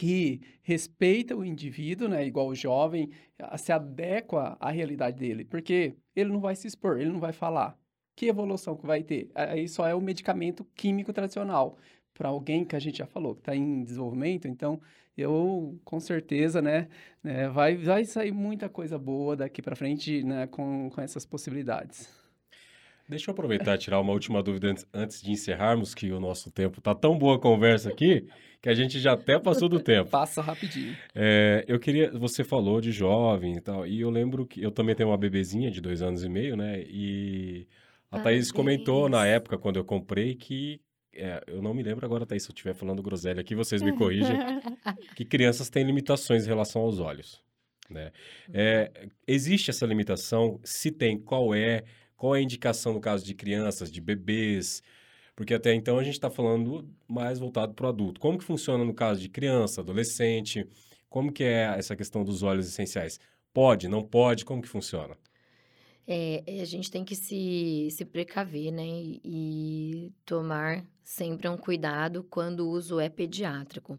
que respeita o indivíduo, né, igual o jovem, se adequa à realidade dele, porque ele não vai se expor, ele não vai falar. Que evolução que vai ter? Aí só é o medicamento químico tradicional. Para alguém que a gente já falou, que está em desenvolvimento, então eu com certeza, né, né, vai, vai sair muita coisa boa daqui para frente, né, com, com essas possibilidades. Deixa eu aproveitar e tirar uma última dúvida antes, antes de encerrarmos, que o nosso tempo tá tão boa a conversa aqui, que a gente já até passou do tempo. Passa rapidinho. É, eu queria, você falou de jovem e tal, e eu lembro que eu também tenho uma bebezinha de dois anos e meio, né? E a Thaís comentou na Parabéns. época, quando eu comprei, que é, eu não me lembro agora, Thaís, se eu estiver falando groselha aqui, vocês me corrigem, que crianças têm limitações em relação aos olhos, né? É, existe essa limitação? Se tem, qual é? Qual é a indicação no caso de crianças, de bebês? Porque até então a gente está falando mais voltado para o adulto. Como que funciona no caso de criança, adolescente? Como que é essa questão dos óleos essenciais? Pode, não pode? Como que funciona? É, é, a gente tem que se, se precaver, né? E, e tomar sempre um cuidado quando o uso é pediátrico.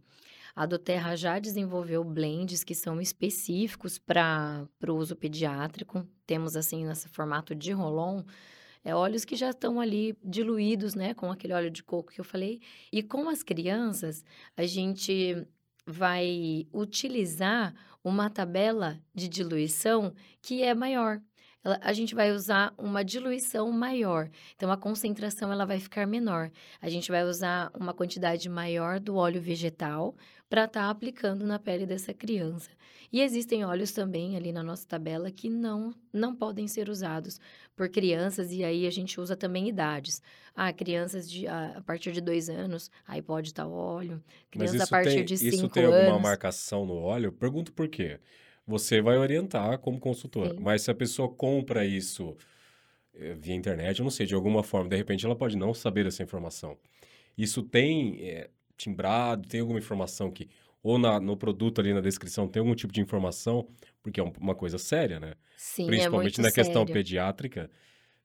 A Doterra já desenvolveu blends que são específicos para o uso pediátrico. Temos, assim, nesse formato de rolon, é, óleos que já estão ali diluídos, né? Com aquele óleo de coco que eu falei. E com as crianças, a gente vai utilizar uma tabela de diluição que é maior ela- a gente vai usar uma diluição maior. Então, a concentração ela vai ficar menor. A gente vai usar uma quantidade maior do óleo vegetal para estar aplicando na pele dessa criança. E existem óleos também ali na nossa tabela que não, não podem ser usados por crianças, e aí a gente usa também idades. Ah, crianças de, a, a partir de dois anos, aí pode estar óleo. Mas Criança a isso partir tem, de isso cinco tem alguma anos. marcação no óleo? Pergunto por quê. Você vai orientar como consultora, Sim. mas se a pessoa compra isso eh, via internet, eu não sei, de alguma forma, de repente ela pode não saber essa informação. Isso tem eh, timbrado, tem alguma informação que, ou na- no produto ali na descrição, tem algum tipo de informação, porque é um- uma coisa séria, né? Sim, é Principalmente muito na questão sério. pediátrica,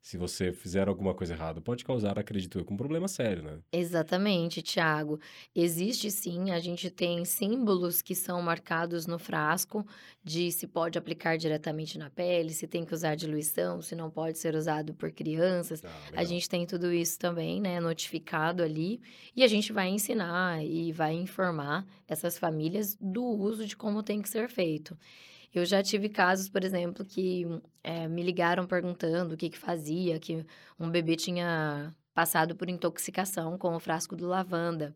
se você fizer alguma coisa errada, pode causar, acredito eu, com um problema sério, né? Exatamente, Tiago. Existe sim, a gente tem símbolos que são marcados no frasco de se pode aplicar diretamente na pele, se tem que usar diluição, se não pode ser usado por crianças. Ah, A gente tem tudo isso também, né, notificado ali, e a gente vai ensinar e vai informar essas famílias do uso de como tem que ser feito. Eu já tive casos, por exemplo, que eh, me ligaram perguntando o que que fazia, que um bebê tinha passado por intoxicação com o frasco do lavanda.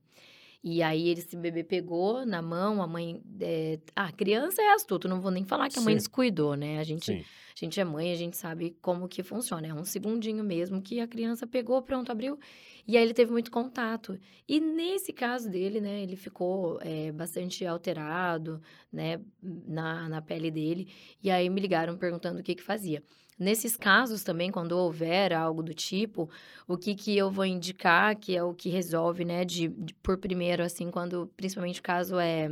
E aí esse bebê pegou na mão, a mãe. eh, Ah, criança é astuto, não vou nem falar que a mãe Sim. descuidou, né? A gente Sim. a gente é mãe, a gente sabe como que funciona. É um segundinho mesmo que a criança pegou, pronto, abriu. E aí ele teve muito contato. E nesse caso dele, né, ele ficou eh, bastante alterado, né, na, na pele dele. E aí me ligaram perguntando o que que fazia. Nesses casos também, quando houver algo do tipo, o que que eu vou indicar, que é o que resolve, né, de, de- por primeiro, assim, quando, principalmente o caso é,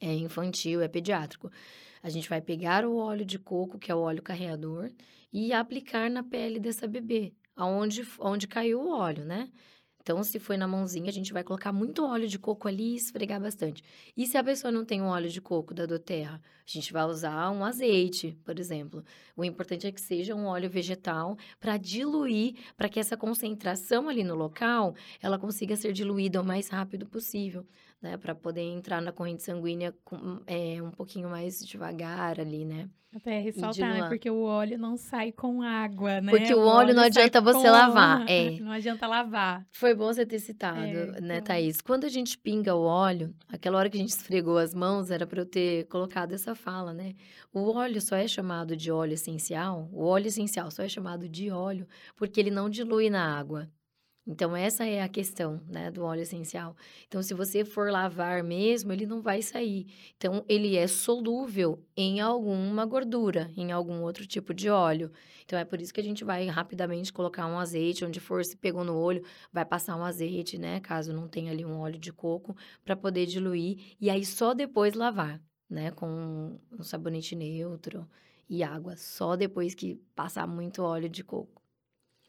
é infantil, é pediátrico. A gente vai pegar o óleo de coco, que é o óleo carreador, e aplicar na pele dessa bebê, aonde, onde caiu o óleo, né? Então, se foi na mãozinha, a gente vai colocar muito óleo de coco ali e esfregar bastante. E se a pessoa não tem um óleo de coco da doTERRA, a gente vai usar um azeite, por exemplo. O importante é que seja um óleo vegetal para diluir, para que essa concentração ali no local, ela consiga ser diluída o mais rápido possível, né? Para poder entrar na corrente sanguínea com, é, um pouquinho mais devagar ali, né? Até ressaltar, né? Porque o óleo não sai com água, né? Porque o óleo não sai adianta você lavar, é. Não adianta lavar. Foi bom você ter citado, É, né, então- Thaís? Quando a gente pinga o óleo, aquela hora que a gente esfregou as mãos, era para eu ter colocado essa fala, né? O óleo só é chamado de óleo essencial, o óleo essencial só é chamado de óleo porque ele não dilui na água. Então, essa é a questão, né, do óleo essencial. Então, se você for lavar mesmo, ele não vai sair. Então, ele é solúvel em alguma gordura, em algum outro tipo de óleo. Então, é por isso que a gente vai rapidamente colocar um azeite, onde for, se pegou no olho, vai passar um azeite, né? Caso não tenha ali um óleo de coco, para poder diluir. E aí, só depois lavar, né? Com um sabonete neutro e água. Só depois que passar muito óleo de coco.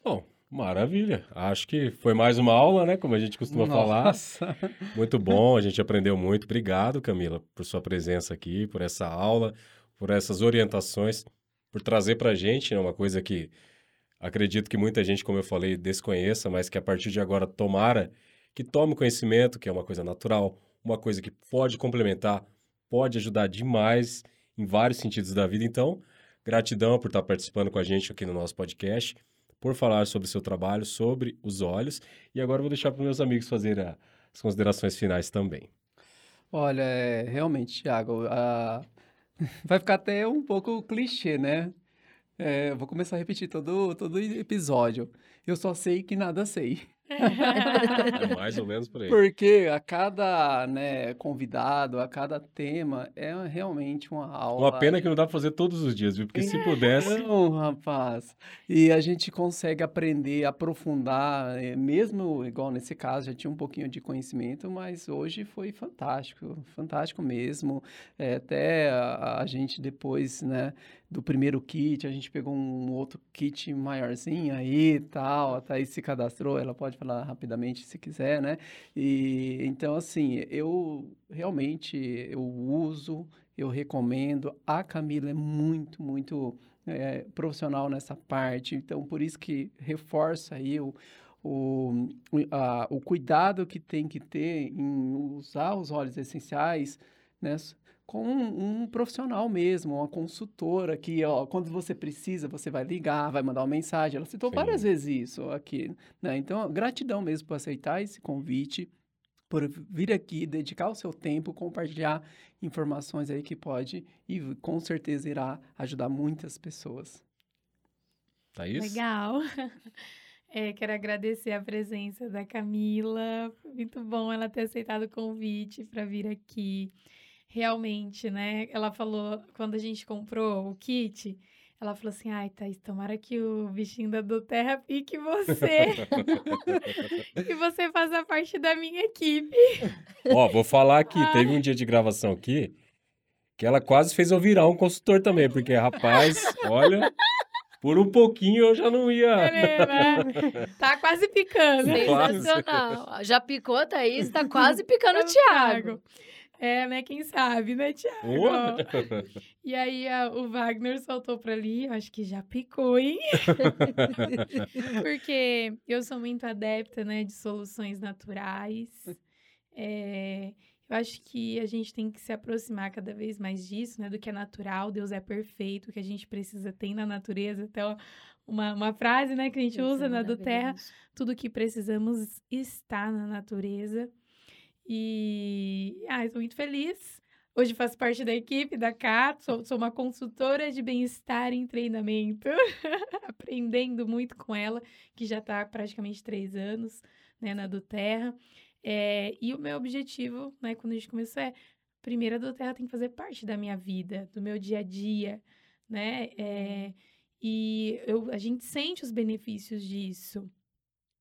Bom, maravilha. Acho que foi mais uma aula, né? Como a gente costuma falar. Nossa. Muito bom, a gente aprendeu muito. Obrigado, Camila, por sua presença aqui, por essa aula, por essas orientações, por trazer para a gente né, uma coisa que acredito que muita gente, como eu falei, desconheça, mas que a partir de agora tomara que tome conhecimento, que é uma coisa natural, uma coisa que pode complementar, pode ajudar demais em vários sentidos da vida. Então, gratidão por estar participando com a gente aqui no nosso podcast. Por falar sobre o seu trabalho, sobre os olhos. E agora vou deixar para meus amigos fazerem as considerações finais também. Olha, é, realmente, Thiago, a- vai ficar até um pouco clichê, né? É, vou começar a repetir todo, todo episódio. Eu só sei que nada sei. É mais ou menos por aí. Porque a cada, né, convidado, a cada tema, é realmente uma aula. Uma pena que não dá para fazer todos os dias, viu? Porque se pudesse. Não, rapaz. E a gente consegue aprender, aprofundar, eh, mesmo igual nesse caso, já tinha um pouquinho de conhecimento, mas hoje foi fantástico, fantástico mesmo. Eh, até a, a gente depois, né, do primeiro kit, a gente pegou um outro kit maiorzinho aí e tal. A Thaís se cadastrou, ela pode falar rapidamente se quiser, né? E então, assim, eu realmente eu uso, eu recomendo. A Camila é muito, muito é, profissional nessa parte, então por isso que reforça aí o, o, a- o cuidado que tem que ter em usar os óleos essenciais, né? Com um, um profissional mesmo, uma consultora que, ó, quando você precisa, você vai ligar, vai mandar uma mensagem. Ela citou Sim. várias vezes isso aqui, né? Então, gratidão mesmo por aceitar esse convite, por vir aqui, dedicar o seu tempo, compartilhar informações aí que pode e com certeza irá ajudar muitas pessoas. Thaís? Legal. É, quero agradecer a presença da Camila. Muito bom ela ter aceitado o convite para vir aqui. Realmente, né? Ela falou, quando a gente comprou o kit, ela falou assim: ai, Thaís, tomara que o bichinho da do Terra pique você. e você faça parte da minha equipe. Ó, vou falar aqui, teve um dia de gravação aqui que ela quase fez eu virar um consultor também, porque, rapaz, olha, por um pouquinho eu já não ia. Caramba, tá quase picando. Quase. Sensacional. Já picou a Thaís, tá quase picando o É o Thiago. É, né? Quem sabe, né, Thiago? Boa. E aí a- o Wagner soltou pra ali, eu acho que já picou, hein? Porque eu sou muito adepta, né, de soluções naturais. É, eu acho que a gente tem que se aproximar cada vez mais disso, né, do que é natural. Deus é perfeito, o que a gente precisa tem na natureza. Então, uma, uma frase, né, que a gente Isso é usa na do Terra, tudo que precisamos está na natureza. E ah, estou muito feliz. Hoje faço parte da equipe da CAT, sou, sou uma consultora de bem-estar em treinamento, aprendendo muito com ela, que já está praticamente três anos né, na do Terra. É, e o meu objetivo, né, quando a gente começou, é primeiro a do Terra tem que fazer parte da minha vida, do meu dia a dia, né? É, e eu, a gente sente os benefícios disso.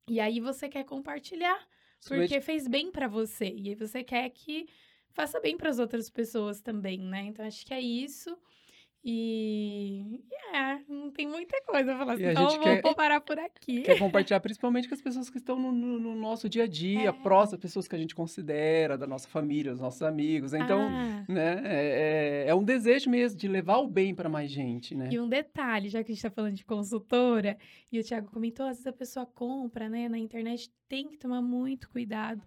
E aí você quer compartilhar, Porque fez bem pra você. E aí você quer que faça bem para as outras pessoas também, né? Então acho que é isso. E é, não tem muita coisa a falar. E a Então vou, quer- parar por aqui. Quer compartilhar principalmente com as pessoas que estão no, no- no nosso dia a dia, É. próximas, pessoas que a gente considera, da nossa família, dos nossos amigos. Então, Ah, né, é, é- é um desejo mesmo de levar o bem para mais gente, né? E um detalhe, já que a gente tá falando de consultora, e o Thiago comentou, às vezes a pessoa compra, né, na internet, tem que tomar muito cuidado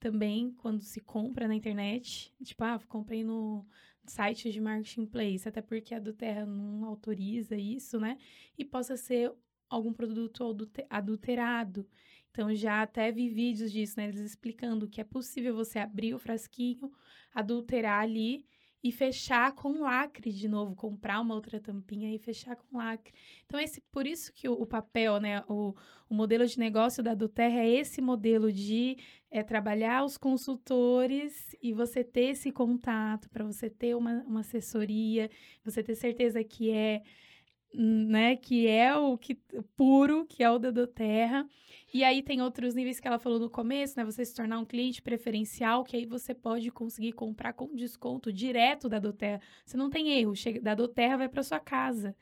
também quando se compra na internet. Tipo, ah, comprei no site de marketplace, até porque a do Terra não autoriza isso, né? E possa ser algum produto adulte- adulterado. Então, já até vi vídeos disso, né? Eles explicando que é possível você abrir o frasquinho, adulterar ali e fechar com lacre de novo, comprar uma outra tampinha e fechar com lacre. Então, esse, por isso que o, o papel, né, o, o modelo de negócio da Duterra é esse modelo de é, trabalhar os consultores e você ter esse contato para você ter uma, uma assessoria, você ter certeza que é né, que é o que puro, que é o da Doterra. E aí tem outros níveis que ela falou no começo, né? Você se tornar um cliente preferencial, que aí você pode conseguir comprar com desconto direto da Doterra. Você não tem erro, chega da Doterra vai para sua casa,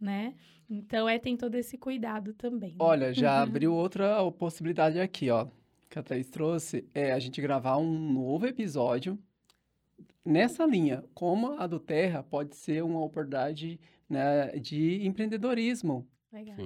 né? Então é tem todo esse cuidado também. né? Olha, já Uhum. abriu outra possibilidade aqui, ó, que a Thaís trouxe, é a gente gravar um novo episódio nessa linha, como a do Terra pode ser uma oportunidade, né, de empreendedorismo,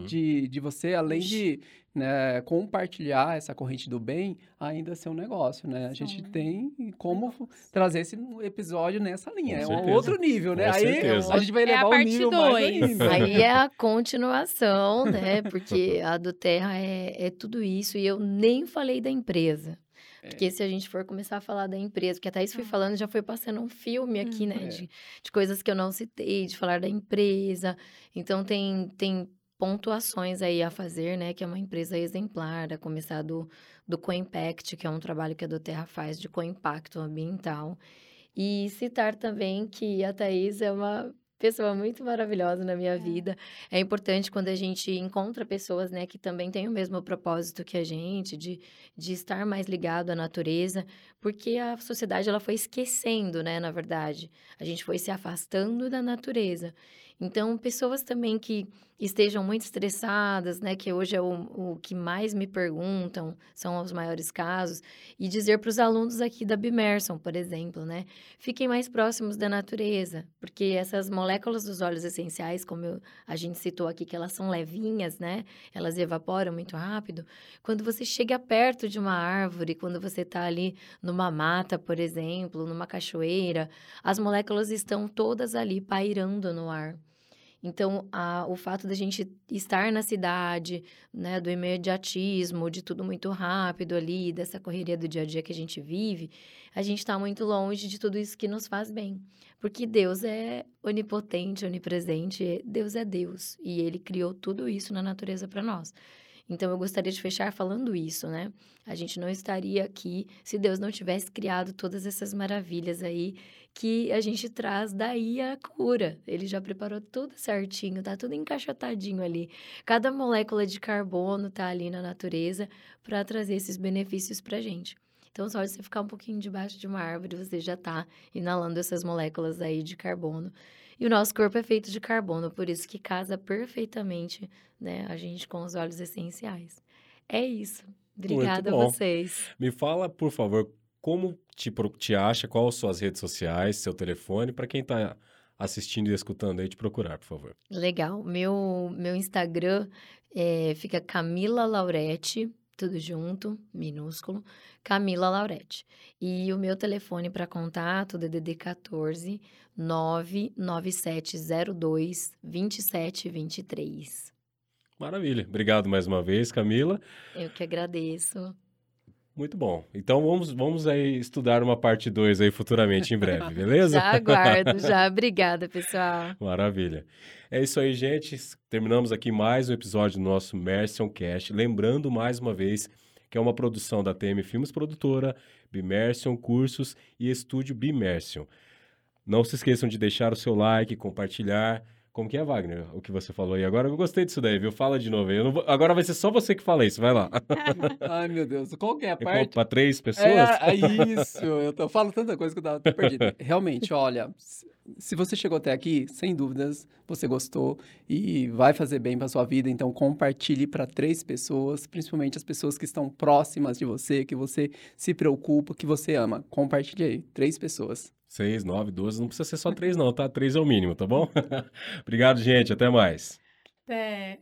de, de você, além de né, compartilhar essa corrente do bem, ainda ser um negócio, né? A gente tem como trazer esse episódio nessa linha. Com é um certeza. outro nível, né? Com Aí certeza. a gente vai É a levar o parte nível mais dois. ainda. Aí é a continuação, né? Porque a do Terra é, é tudo isso. E eu nem falei da empresa. É. Porque se a gente for começar a falar da empresa, porque a Thaís foi Ah. falando, já foi passando um filme aqui, né? É. De, de coisas que eu não citei, de falar da empresa. Então, tem, tem pontuações aí a fazer, né? Que é uma empresa exemplar, a começar do, do Co-Impact, que é um trabalho que a do Terra faz de co-impacto ambiental. E citar também que a Thaís é uma pessoa muito maravilhosa na minha É. vida. É importante quando a gente encontra pessoas, né, que também têm o mesmo propósito que a gente, de, de estar mais ligado à natureza, porque a sociedade ela foi esquecendo, né, na verdade. A gente foi se afastando da natureza. Então, pessoas também que estejam muito estressadas, né, que hoje é o, o que mais me perguntam, são os maiores casos, e dizer para os alunos aqui da Bimerson, por exemplo, né, fiquem mais próximos da natureza, porque essas moléculas dos óleos essenciais, como eu- a gente citou aqui, que elas são levinhas, né, elas evaporam muito rápido. Quando você chega perto de uma árvore, quando você está ali numa mata, por exemplo, numa cachoeira, as moléculas estão todas ali pairando no ar. Então, a- o fato da gente estar na cidade, né, do imediatismo, de tudo muito rápido ali, dessa correria do dia a dia que a gente vive, a gente está muito longe de tudo isso que nos faz bem. Porque Deus é onipotente, onipresente, Deus é Deus. E Ele criou tudo isso na natureza para nós. Então, eu gostaria de fechar falando isso, né? A gente não estaria aqui se Deus não tivesse criado todas essas maravilhas aí que a gente traz daí a cura. Ele já preparou tudo certinho, tá tudo encaixotadinho ali. Cada molécula de carbono tá ali na natureza para trazer esses benefícios pra gente. Então, só de você ficar um pouquinho debaixo de uma árvore, você já tá inalando essas moléculas aí de carbono. E o nosso corpo é feito de carbono, por isso que casa perfeitamente, né, a gente com os óleos essenciais. É isso. Obrigada a vocês. Me fala, por favor, como te, te acha, quais as suas redes sociais, seu telefone, para quem está assistindo e escutando aí te procurar, por favor. Legal. Meu, meu Instagram é, fica Camila Laurete, tudo junto, minúsculo, Camila Laurete. E o meu telefone para contato, DDD 14 99702 2723. Maravilha. Obrigado mais uma vez, Camila. Eu que agradeço. Muito bom. Então vamos, vamos aí estudar uma parte 2 aí futuramente, em breve, beleza? Já aguardo, já. Obrigada, pessoal. Maravilha. É isso aí, gente. Terminamos aqui mais um episódio do nosso Mersion Cast. Lembrando mais uma vez que é uma produção da TM Filmes Produtora, Bimersion Cursos e Estúdio Bimersion. Não se esqueçam de deixar o seu like, compartilhar. Como que é, Wagner? O que você falou aí agora? Eu gostei disso daí, viu? Fala de novo aí. Vou- Agora vai ser só você que fala isso. Vai lá. Ai, meu Deus. Qual que é a parte? Para três pessoas? É, é isso. Eu, tô, eu falo tanta coisa que eu tava perdido. Realmente, olha, se- se você chegou até aqui, sem dúvidas, você gostou e vai fazer bem para sua vida, então compartilhe para três pessoas, principalmente as pessoas que estão próximas de você, que você se preocupa, que você ama. Compartilhe aí, três pessoas. Seis, nove, doze. Não precisa ser só três, não, tá? Três é o mínimo, tá bom? Obrigado, gente. Até mais. É.